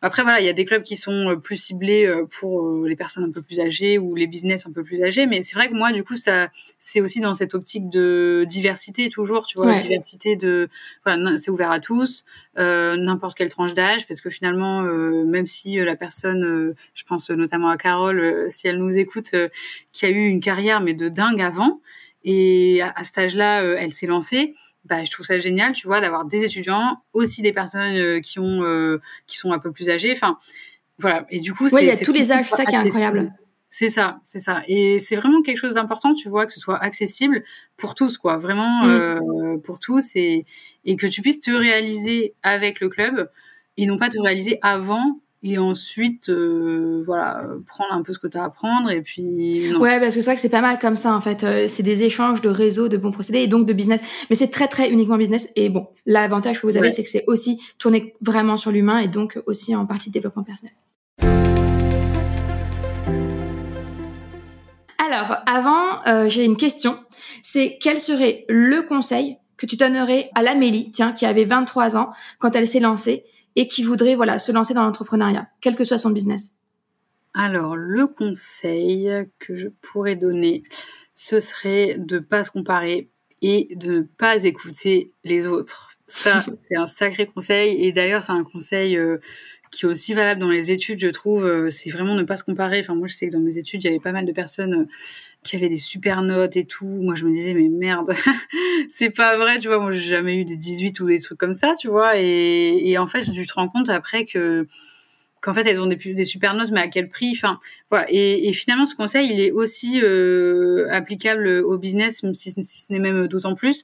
S2: après, voilà, il y a des clubs qui sont euh, plus ciblés euh, pour euh, les personnes un peu plus âgées ou les business un peu plus âgés. Mais c'est vrai que moi, du coup, ça, c'est aussi dans cette optique de diversité toujours, tu vois, diversité de, voilà, c'est ouvert à tous, euh, n'importe quelle tranche d'âge, parce que finalement, même si la personne, je pense notamment à Carole, si elle nous écoute, qui a eu une carrière mais de dingue avant, et à, à cet âge-là, elle s'est lancée bah, je trouve ça génial, tu vois, d'avoir des étudiants, aussi des personnes euh, qui ont, euh, qui sont un peu plus âgées. Enfin, voilà. Et du coup,
S1: ouais, il y a tous les âges, ça qui est incroyable.
S2: C'est ça, c'est ça. Et c'est vraiment quelque chose d'important, tu vois, que ce soit accessible pour tous, quoi. Vraiment mm. euh, pour tous et, et que tu puisses te réaliser avec le club et non pas te réaliser avant et ensuite euh, voilà prendre un peu ce que tu as à prendre et puis
S1: ouais parce que c'est vrai que c'est pas mal comme ça en fait. Euh, c'est des échanges de réseaux de bons procédés et donc de business. Mais c'est très très uniquement business et bon l'avantage que vous avez c'est que c'est aussi tourné vraiment sur l'humain et donc aussi en partie de développement personnel. Alors avant euh, j'ai une question. C'est quel serait le conseil que tu donnerais à l'Amélie tiens qui avait 23 ans quand elle s'est lancée et qui voudrait voilà se lancer dans l'entrepreneuriat, quel que soit son business
S2: Alors le conseil que je pourrais donner, ce serait de pas se comparer et de ne pas écouter les autres. Ça, c'est un sacré conseil et d'ailleurs c'est un conseil euh, qui est aussi valable dans les études, je trouve. Euh, c'est vraiment ne pas se comparer. Enfin moi je sais que dans mes études il y avait pas mal de personnes qui avaient des super notes et tout. Moi, je me disais, mais merde, c'est pas vrai, tu vois. Moi, j'ai jamais eu des 18 ou des trucs comme ça, tu vois. Et en fait, tu te rends compte après que qu'en fait elles ont des, des super notes, mais à quel prix? Enfin, voilà. Et, et, finalement, ce conseil, il est aussi euh, applicable au business, si, si ce n'est même d'autant plus.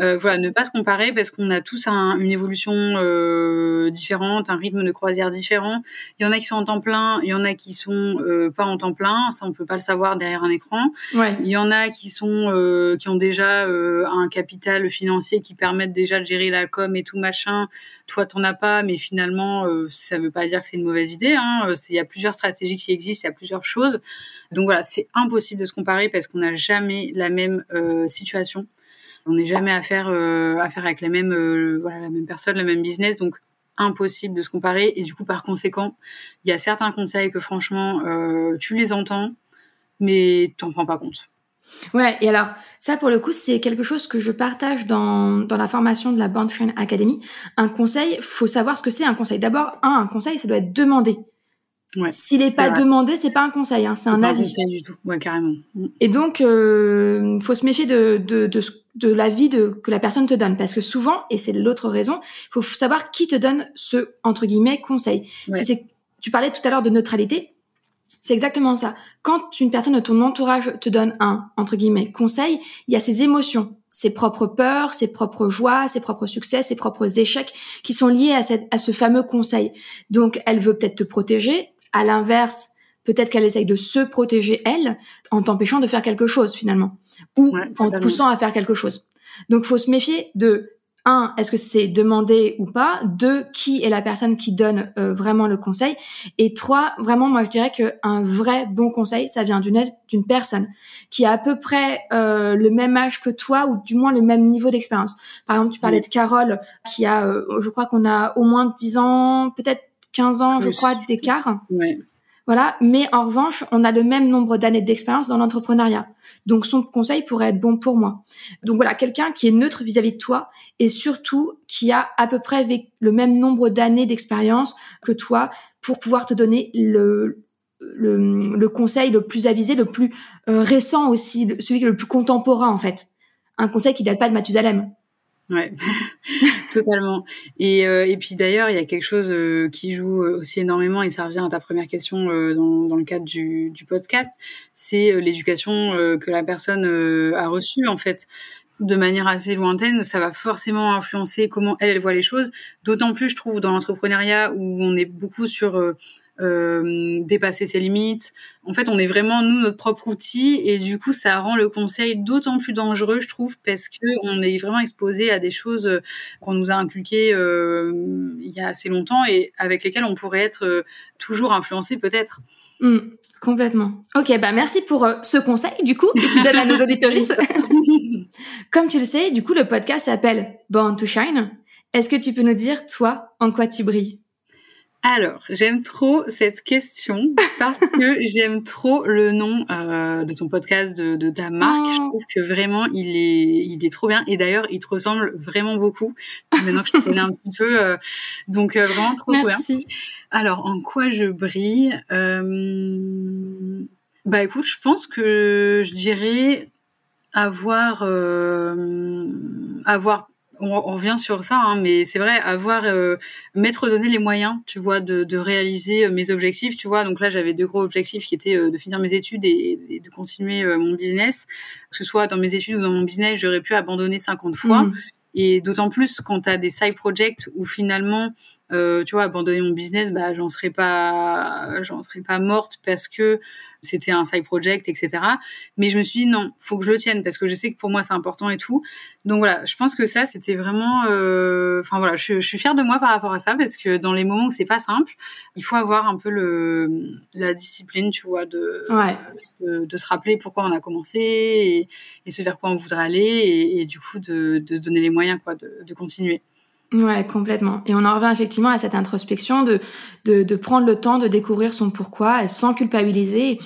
S2: Euh, voilà, ne pas se comparer parce qu'on a tous un, une évolution euh, différente, un rythme de croisière différent. Il y en a qui sont en temps plein, il y en a qui sont pas en temps plein. Ça, on peut pas le savoir derrière un écran.
S1: Ouais.
S2: Il y en a qui sont qui ont déjà un capital financier qui permettent déjà de gérer la com et tout machin. Toi, t'en as pas, mais finalement, ça veut pas dire que c'est une mauvaise idée. Hein. Il y a plusieurs stratégies qui existent, il y a plusieurs choses. Donc voilà, c'est impossible de se comparer parce qu'on n'a jamais la même situation. On n'est jamais à faire, euh, à faire avec la même, euh, voilà, la même personne, le même business. Donc, impossible de se comparer. Et du coup, par conséquent, il y a certains conseils que franchement, euh, tu les entends, mais tu n'en prends pas compte.
S1: Ouais, et alors ça pour le coup c'est quelque chose que je partage dans, dans la formation de la Band Train Academy. Un conseil, faut savoir ce que c'est un conseil. D'abord, un, un conseil, ça doit être demandé.
S2: Ouais,
S1: S'il n'est pas demandé, c'est pas un conseil, hein, c'est un avis.
S2: Conseil du tout. Ouais, carrément. Mm.
S1: Et donc, euh, faut se méfier de, de, de, de l'avis de, que la personne te donne, parce que souvent, et c'est l'autre raison, il faut savoir qui te donne ce entre guillemets conseil.
S2: Ouais.
S1: Tu parlais tout à l'heure de neutralité, c'est exactement ça. Quand une personne de ton entourage te donne un entre guillemets conseil, il y a ses émotions, ses propres peurs, ses propres joies, ses propres succès, ses propres échecs qui sont liés à, cette, à ce fameux conseil. Donc, elle veut peut-être te protéger, à l'inverse, peut-être qu'elle essaye de se protéger elle en t'empêchant de faire quelque chose finalement, ou
S2: Ouais,
S1: en te poussant à faire quelque chose. Donc, faut se méfier de un, est-ce que c'est demandé ou pas? Deux, qui est la personne qui donne euh, vraiment le conseil? Et trois, vraiment, moi je dirais qu'un vrai bon conseil, ça vient d'une d'une personne qui a à peu près euh, le même âge que toi ou du moins le même niveau d'expérience. Par exemple, tu parlais de Carole qui a, euh, je crois qu'on a au moins 10 ans, peut-être 15 ans, je crois, d'écart.
S2: Ouais.
S1: Voilà, mais en revanche, on a le même nombre d'années d'expérience dans l'entrepreneuriat. Donc son conseil pourrait être bon pour moi. Donc voilà, quelqu'un qui est neutre vis-à-vis de toi et surtout qui a à peu près le même nombre d'années d'expérience que toi pour pouvoir te donner le, le, conseil le plus avisé, le plus euh, récent aussi, celui qui est le plus contemporain en fait. Un conseil qui date pas de Mathusalem.
S2: Ouais, totalement. Et, euh, et puis d'ailleurs, il y a quelque chose euh, qui joue euh, aussi énormément, et ça revient à ta première question dans, dans le cadre du, du podcast, c'est l'éducation que la personne a reçue en fait. De manière assez lointaine, ça va forcément influencer comment elle, elle voit les choses. D'autant plus, je trouve, dans l'entrepreneuriat où on est beaucoup sur euh, dépasser ses limites. En fait, on est vraiment nous notre propre outil et du coup, ça rend le conseil d'autant plus dangereux, je trouve, parce que on est vraiment exposé à des choses euh, qu'on nous a inculquées euh, il y a assez longtemps et avec lesquelles on pourrait être toujours influencé, peut-être.
S1: Hmm, complètement. Ok, bah merci pour euh, ce conseil du coup que tu donnes à nos auditoristes. Comme tu le sais, du coup, le podcast s'appelle Born to Shine. Est-ce que tu peux nous dire, toi, en quoi tu brilles?
S2: Alors, j'aime trop cette question parce que j'aime trop le nom euh, de ton podcast, de, de ta marque.
S1: Oh.
S2: Je trouve que vraiment, il est, il est trop bien. Et d'ailleurs, il te ressemble vraiment beaucoup. Maintenant que je te connais un petit peu. euh, donc, euh, vraiment trop trop bien.
S1: Merci.
S2: Alors, en quoi je brille euh... Bah écoute, je pense que je dirais avoir... euh, avoir on, on revient sur ça, hein, mais c'est vrai, avoir euh, m'être donné les moyens, tu vois, de, de réaliser euh, mes objectifs, tu vois. Donc là, j'avais deux gros objectifs qui étaient euh, de finir mes études et, et de continuer euh, mon business. Que ce soit dans mes études ou dans mon business, j'aurais pu abandonner 50 fois.
S1: Hmm.
S2: Et d'autant plus quand tu as des side projects où finalement, tu vois, abandonner mon business, bah, j'en serais pas, j'en serais pas morte parce que c'était un side project, etc. Mais je me suis dit non, faut que je le tienne parce que je sais que pour moi c'est important et tout. Donc voilà, je pense que ça c'était vraiment, euh, enfin voilà, je, je suis fière de moi par rapport à ça parce que dans les moments où c'est pas simple, il faut avoir un peu le, la discipline, tu vois, de,
S1: Ouais.
S2: de, de se rappeler pourquoi on a commencé et, et ce vers quoi on voudrait aller et, et du coup de, de se donner les moyens quoi, de, de continuer.
S1: Ouais, complètement. Et on en revient effectivement à cette introspection de, de, de prendre le temps de découvrir son pourquoi sans culpabiliser.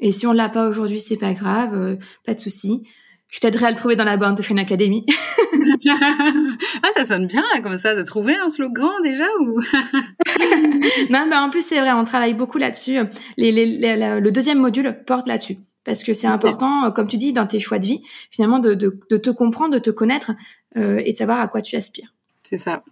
S1: Et si on l'a pas aujourd'hui, c'est pas grave, euh, pas de souci. Je t'aiderai à le trouver dans la bande de Chaîne Academy.
S2: ah, ça sonne bien là, comme ça, de trouver un slogan déjà ou?
S1: Non, mais en plus, c'est vrai, on travaille beaucoup là-dessus. Les, les, les- la- le deuxième module porte là-dessus. Parce que c'est important, euh, comme tu dis, dans tes choix de vie, finalement, de, de, de te comprendre, de te connaître euh, et de savoir à quoi tu aspires.
S2: C'est ça.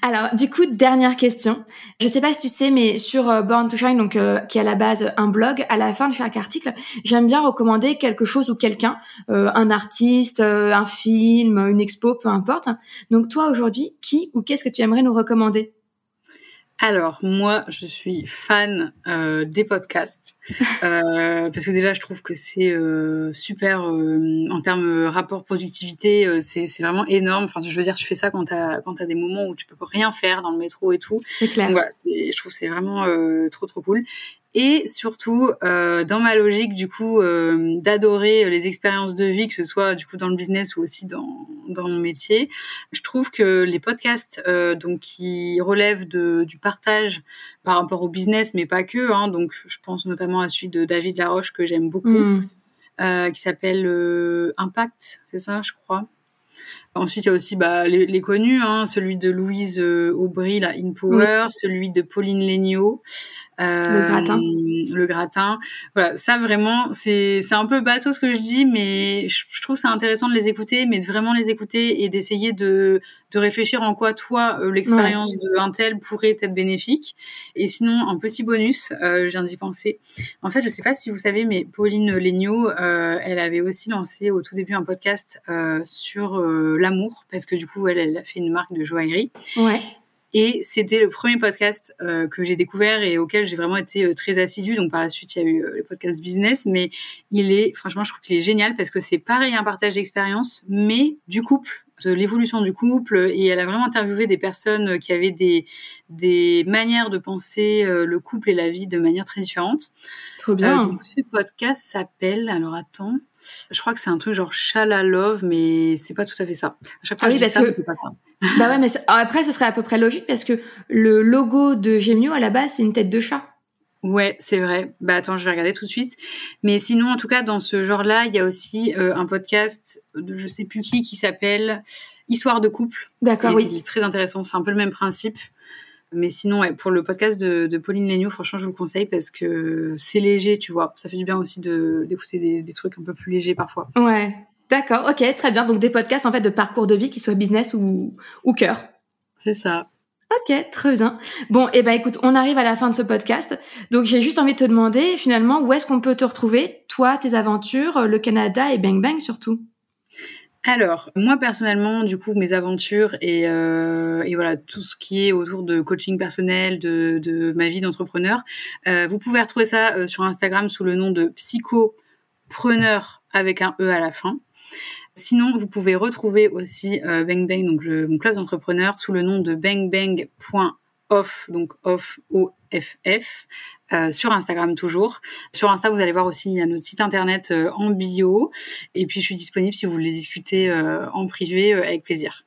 S1: Alors, du coup, dernière question. Je sais pas si tu sais, mais sur euh, Born to Shine, donc euh, qui est à la base un blog, à la fin de chaque article, j'aime bien recommander quelque chose ou quelqu'un, euh, un artiste, un film, une expo, peu importe. Donc toi, aujourd'hui, qui ou qu'est-ce que tu aimerais nous recommander?
S2: Alors moi, je suis fan euh, des podcasts euh, parce que déjà, je trouve que c'est euh, super en termes rapport productivité, c'est vraiment énorme. Enfin, je veux dire, tu fais ça quand t'as quand as des moments où tu peux rien faire dans le métro et tout.
S1: C'est clair.
S2: voilà, je trouve c'est vraiment trop trop cool et surtout euh, dans ma logique du coup euh, d'adorer les expériences de vie que ce soit du coup dans le business ou aussi dans dans mon métier je trouve que les podcasts euh, donc qui relèvent de du partage par rapport au business mais pas que hein, donc je pense notamment à celui de David Laroche que j'aime beaucoup hmm. qui s'appelle Impact c'est ça je crois Ensuite, il y a aussi bah, les, connus, hein, celui de Louise Aubry, la In Power, celui de Pauline Legnaud,
S1: le gratin.
S2: Euh, le gratin. Voilà, ça vraiment, c'est un peu bateau ce que je dis, mais je, trouve c'est intéressant de les écouter, mais de vraiment les écouter et d'essayer de de réfléchir en quoi toi euh, l'expérience de un tel pourrait être bénéfique. Et sinon, un petit bonus, euh, je viens d'y penser. En fait, je sais pas si vous savez, mais Pauline Legnaud, euh, elle avait aussi lancé au tout début un podcast sur l'amour, parce que du coup, elle, elle a fait une marque de joaillerie.
S1: Ouais.
S2: Et c'était le premier podcast euh, que j'ai découvert et auquel j'ai vraiment été euh, très assidue. Donc par la suite, il y a eu euh, le podcast business, mais il est, franchement, je trouve qu'il est génial parce que c'est pareil un partage d'expérience, mais du couple, de l'évolution du couple. Et elle a vraiment interviewé des personnes qui avaient des, des manières de penser le couple et la vie de manière très différente.
S1: Trop bien.
S2: donc ce podcast s'appelle, alors attends, je crois que c'est un truc genre Chala Love, mais c'est pas tout à fait ça. À chaque fois, ah je dis ça, c'est pas ça.
S1: bah ouais, mais après, ce serait à peu près logique parce que le logo de Gemio, à la base, c'est une tête de chat.
S2: Ouais, c'est vrai. Bah attends, je vais regarder tout de suite. Mais sinon, en tout cas, dans ce genre-là, il y a aussi euh, un podcast de je sais plus qui qui s'appelle Histoire de couple.
S1: D'accord, oui.
S2: Est très intéressant. C'est un peu le même principe. Mais sinon, ouais, pour le podcast de, Pauline Legnaud, franchement, je vous le conseille parce que c'est léger, tu vois. Ça fait du bien aussi d'écouter des, des trucs un peu plus légers parfois.
S1: Ouais, D'accord, ok, très bien. Donc des podcasts en fait de parcours de vie qui soient business ou, ou cœur.
S2: C'est ça.
S1: Ok, très bien. Bon, et eh ben écoute, on arrive à la fin de ce podcast. Donc j'ai juste envie de te demander finalement où est-ce qu'on peut te retrouver, toi, tes aventures, le Canada et Bang Bang surtout.
S2: Alors, moi personnellement, du coup, mes aventures et, euh, et, voilà tout ce qui est autour de coaching personnel, de, ma vie d'entrepreneur, euh, vous pouvez retrouver ça euh, sur Instagram sous le nom de psychopreneur avec un e à la fin. Sinon, vous pouvez retrouver aussi Bang Bang, donc mon club d'entrepreneurs, sous le nom de bangbang.off, donc off, O-F-F, euh, sur Instagram toujours. Sur Insta, vous allez voir aussi, il y a notre site internet euh, en bio. Et puis, je suis disponible si vous voulez discuter en privé avec plaisir.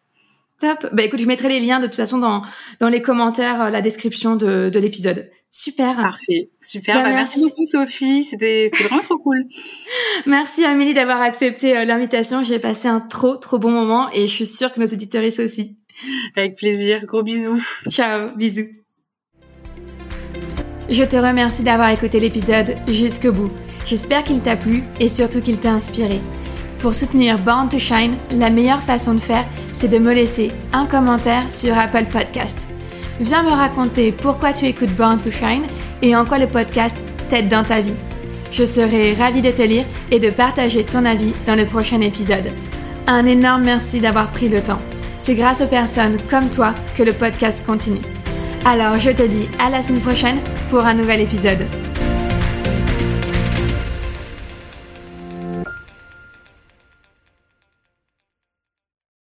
S1: Top. Bah écoute, je mettrai les liens de toute façon dans, dans les commentaires, la description de, de l'épisode. Super.
S2: Parfait. Super. Bah, bah, merci. beaucoup, Sophie. C'était vraiment trop cool.
S1: Merci, Amélie, d'avoir accepté euh, l'invitation. J'ai passé un trop, trop bon moment et je suis sûre que nos auditeurs aussi.
S2: Avec plaisir. Gros bisous.
S1: Ciao. Bisous. Je te remercie d'avoir écouté l'épisode jusqu'au bout. J'espère qu'il t'a plu et surtout qu'il t'a inspiré. Pour soutenir Born to Shine, la meilleure façon de faire, c'est de me laisser un commentaire sur Apple Podcast. Viens me raconter pourquoi tu écoutes Born to Shine et en quoi le podcast t'aide dans ta vie. Je serai ravie de te lire et de partager ton avis dans le prochain épisode. Un énorme merci d'avoir pris le temps. C'est grâce aux personnes comme toi que le podcast continue. Alors je te dis à la semaine prochaine pour un nouvel épisode.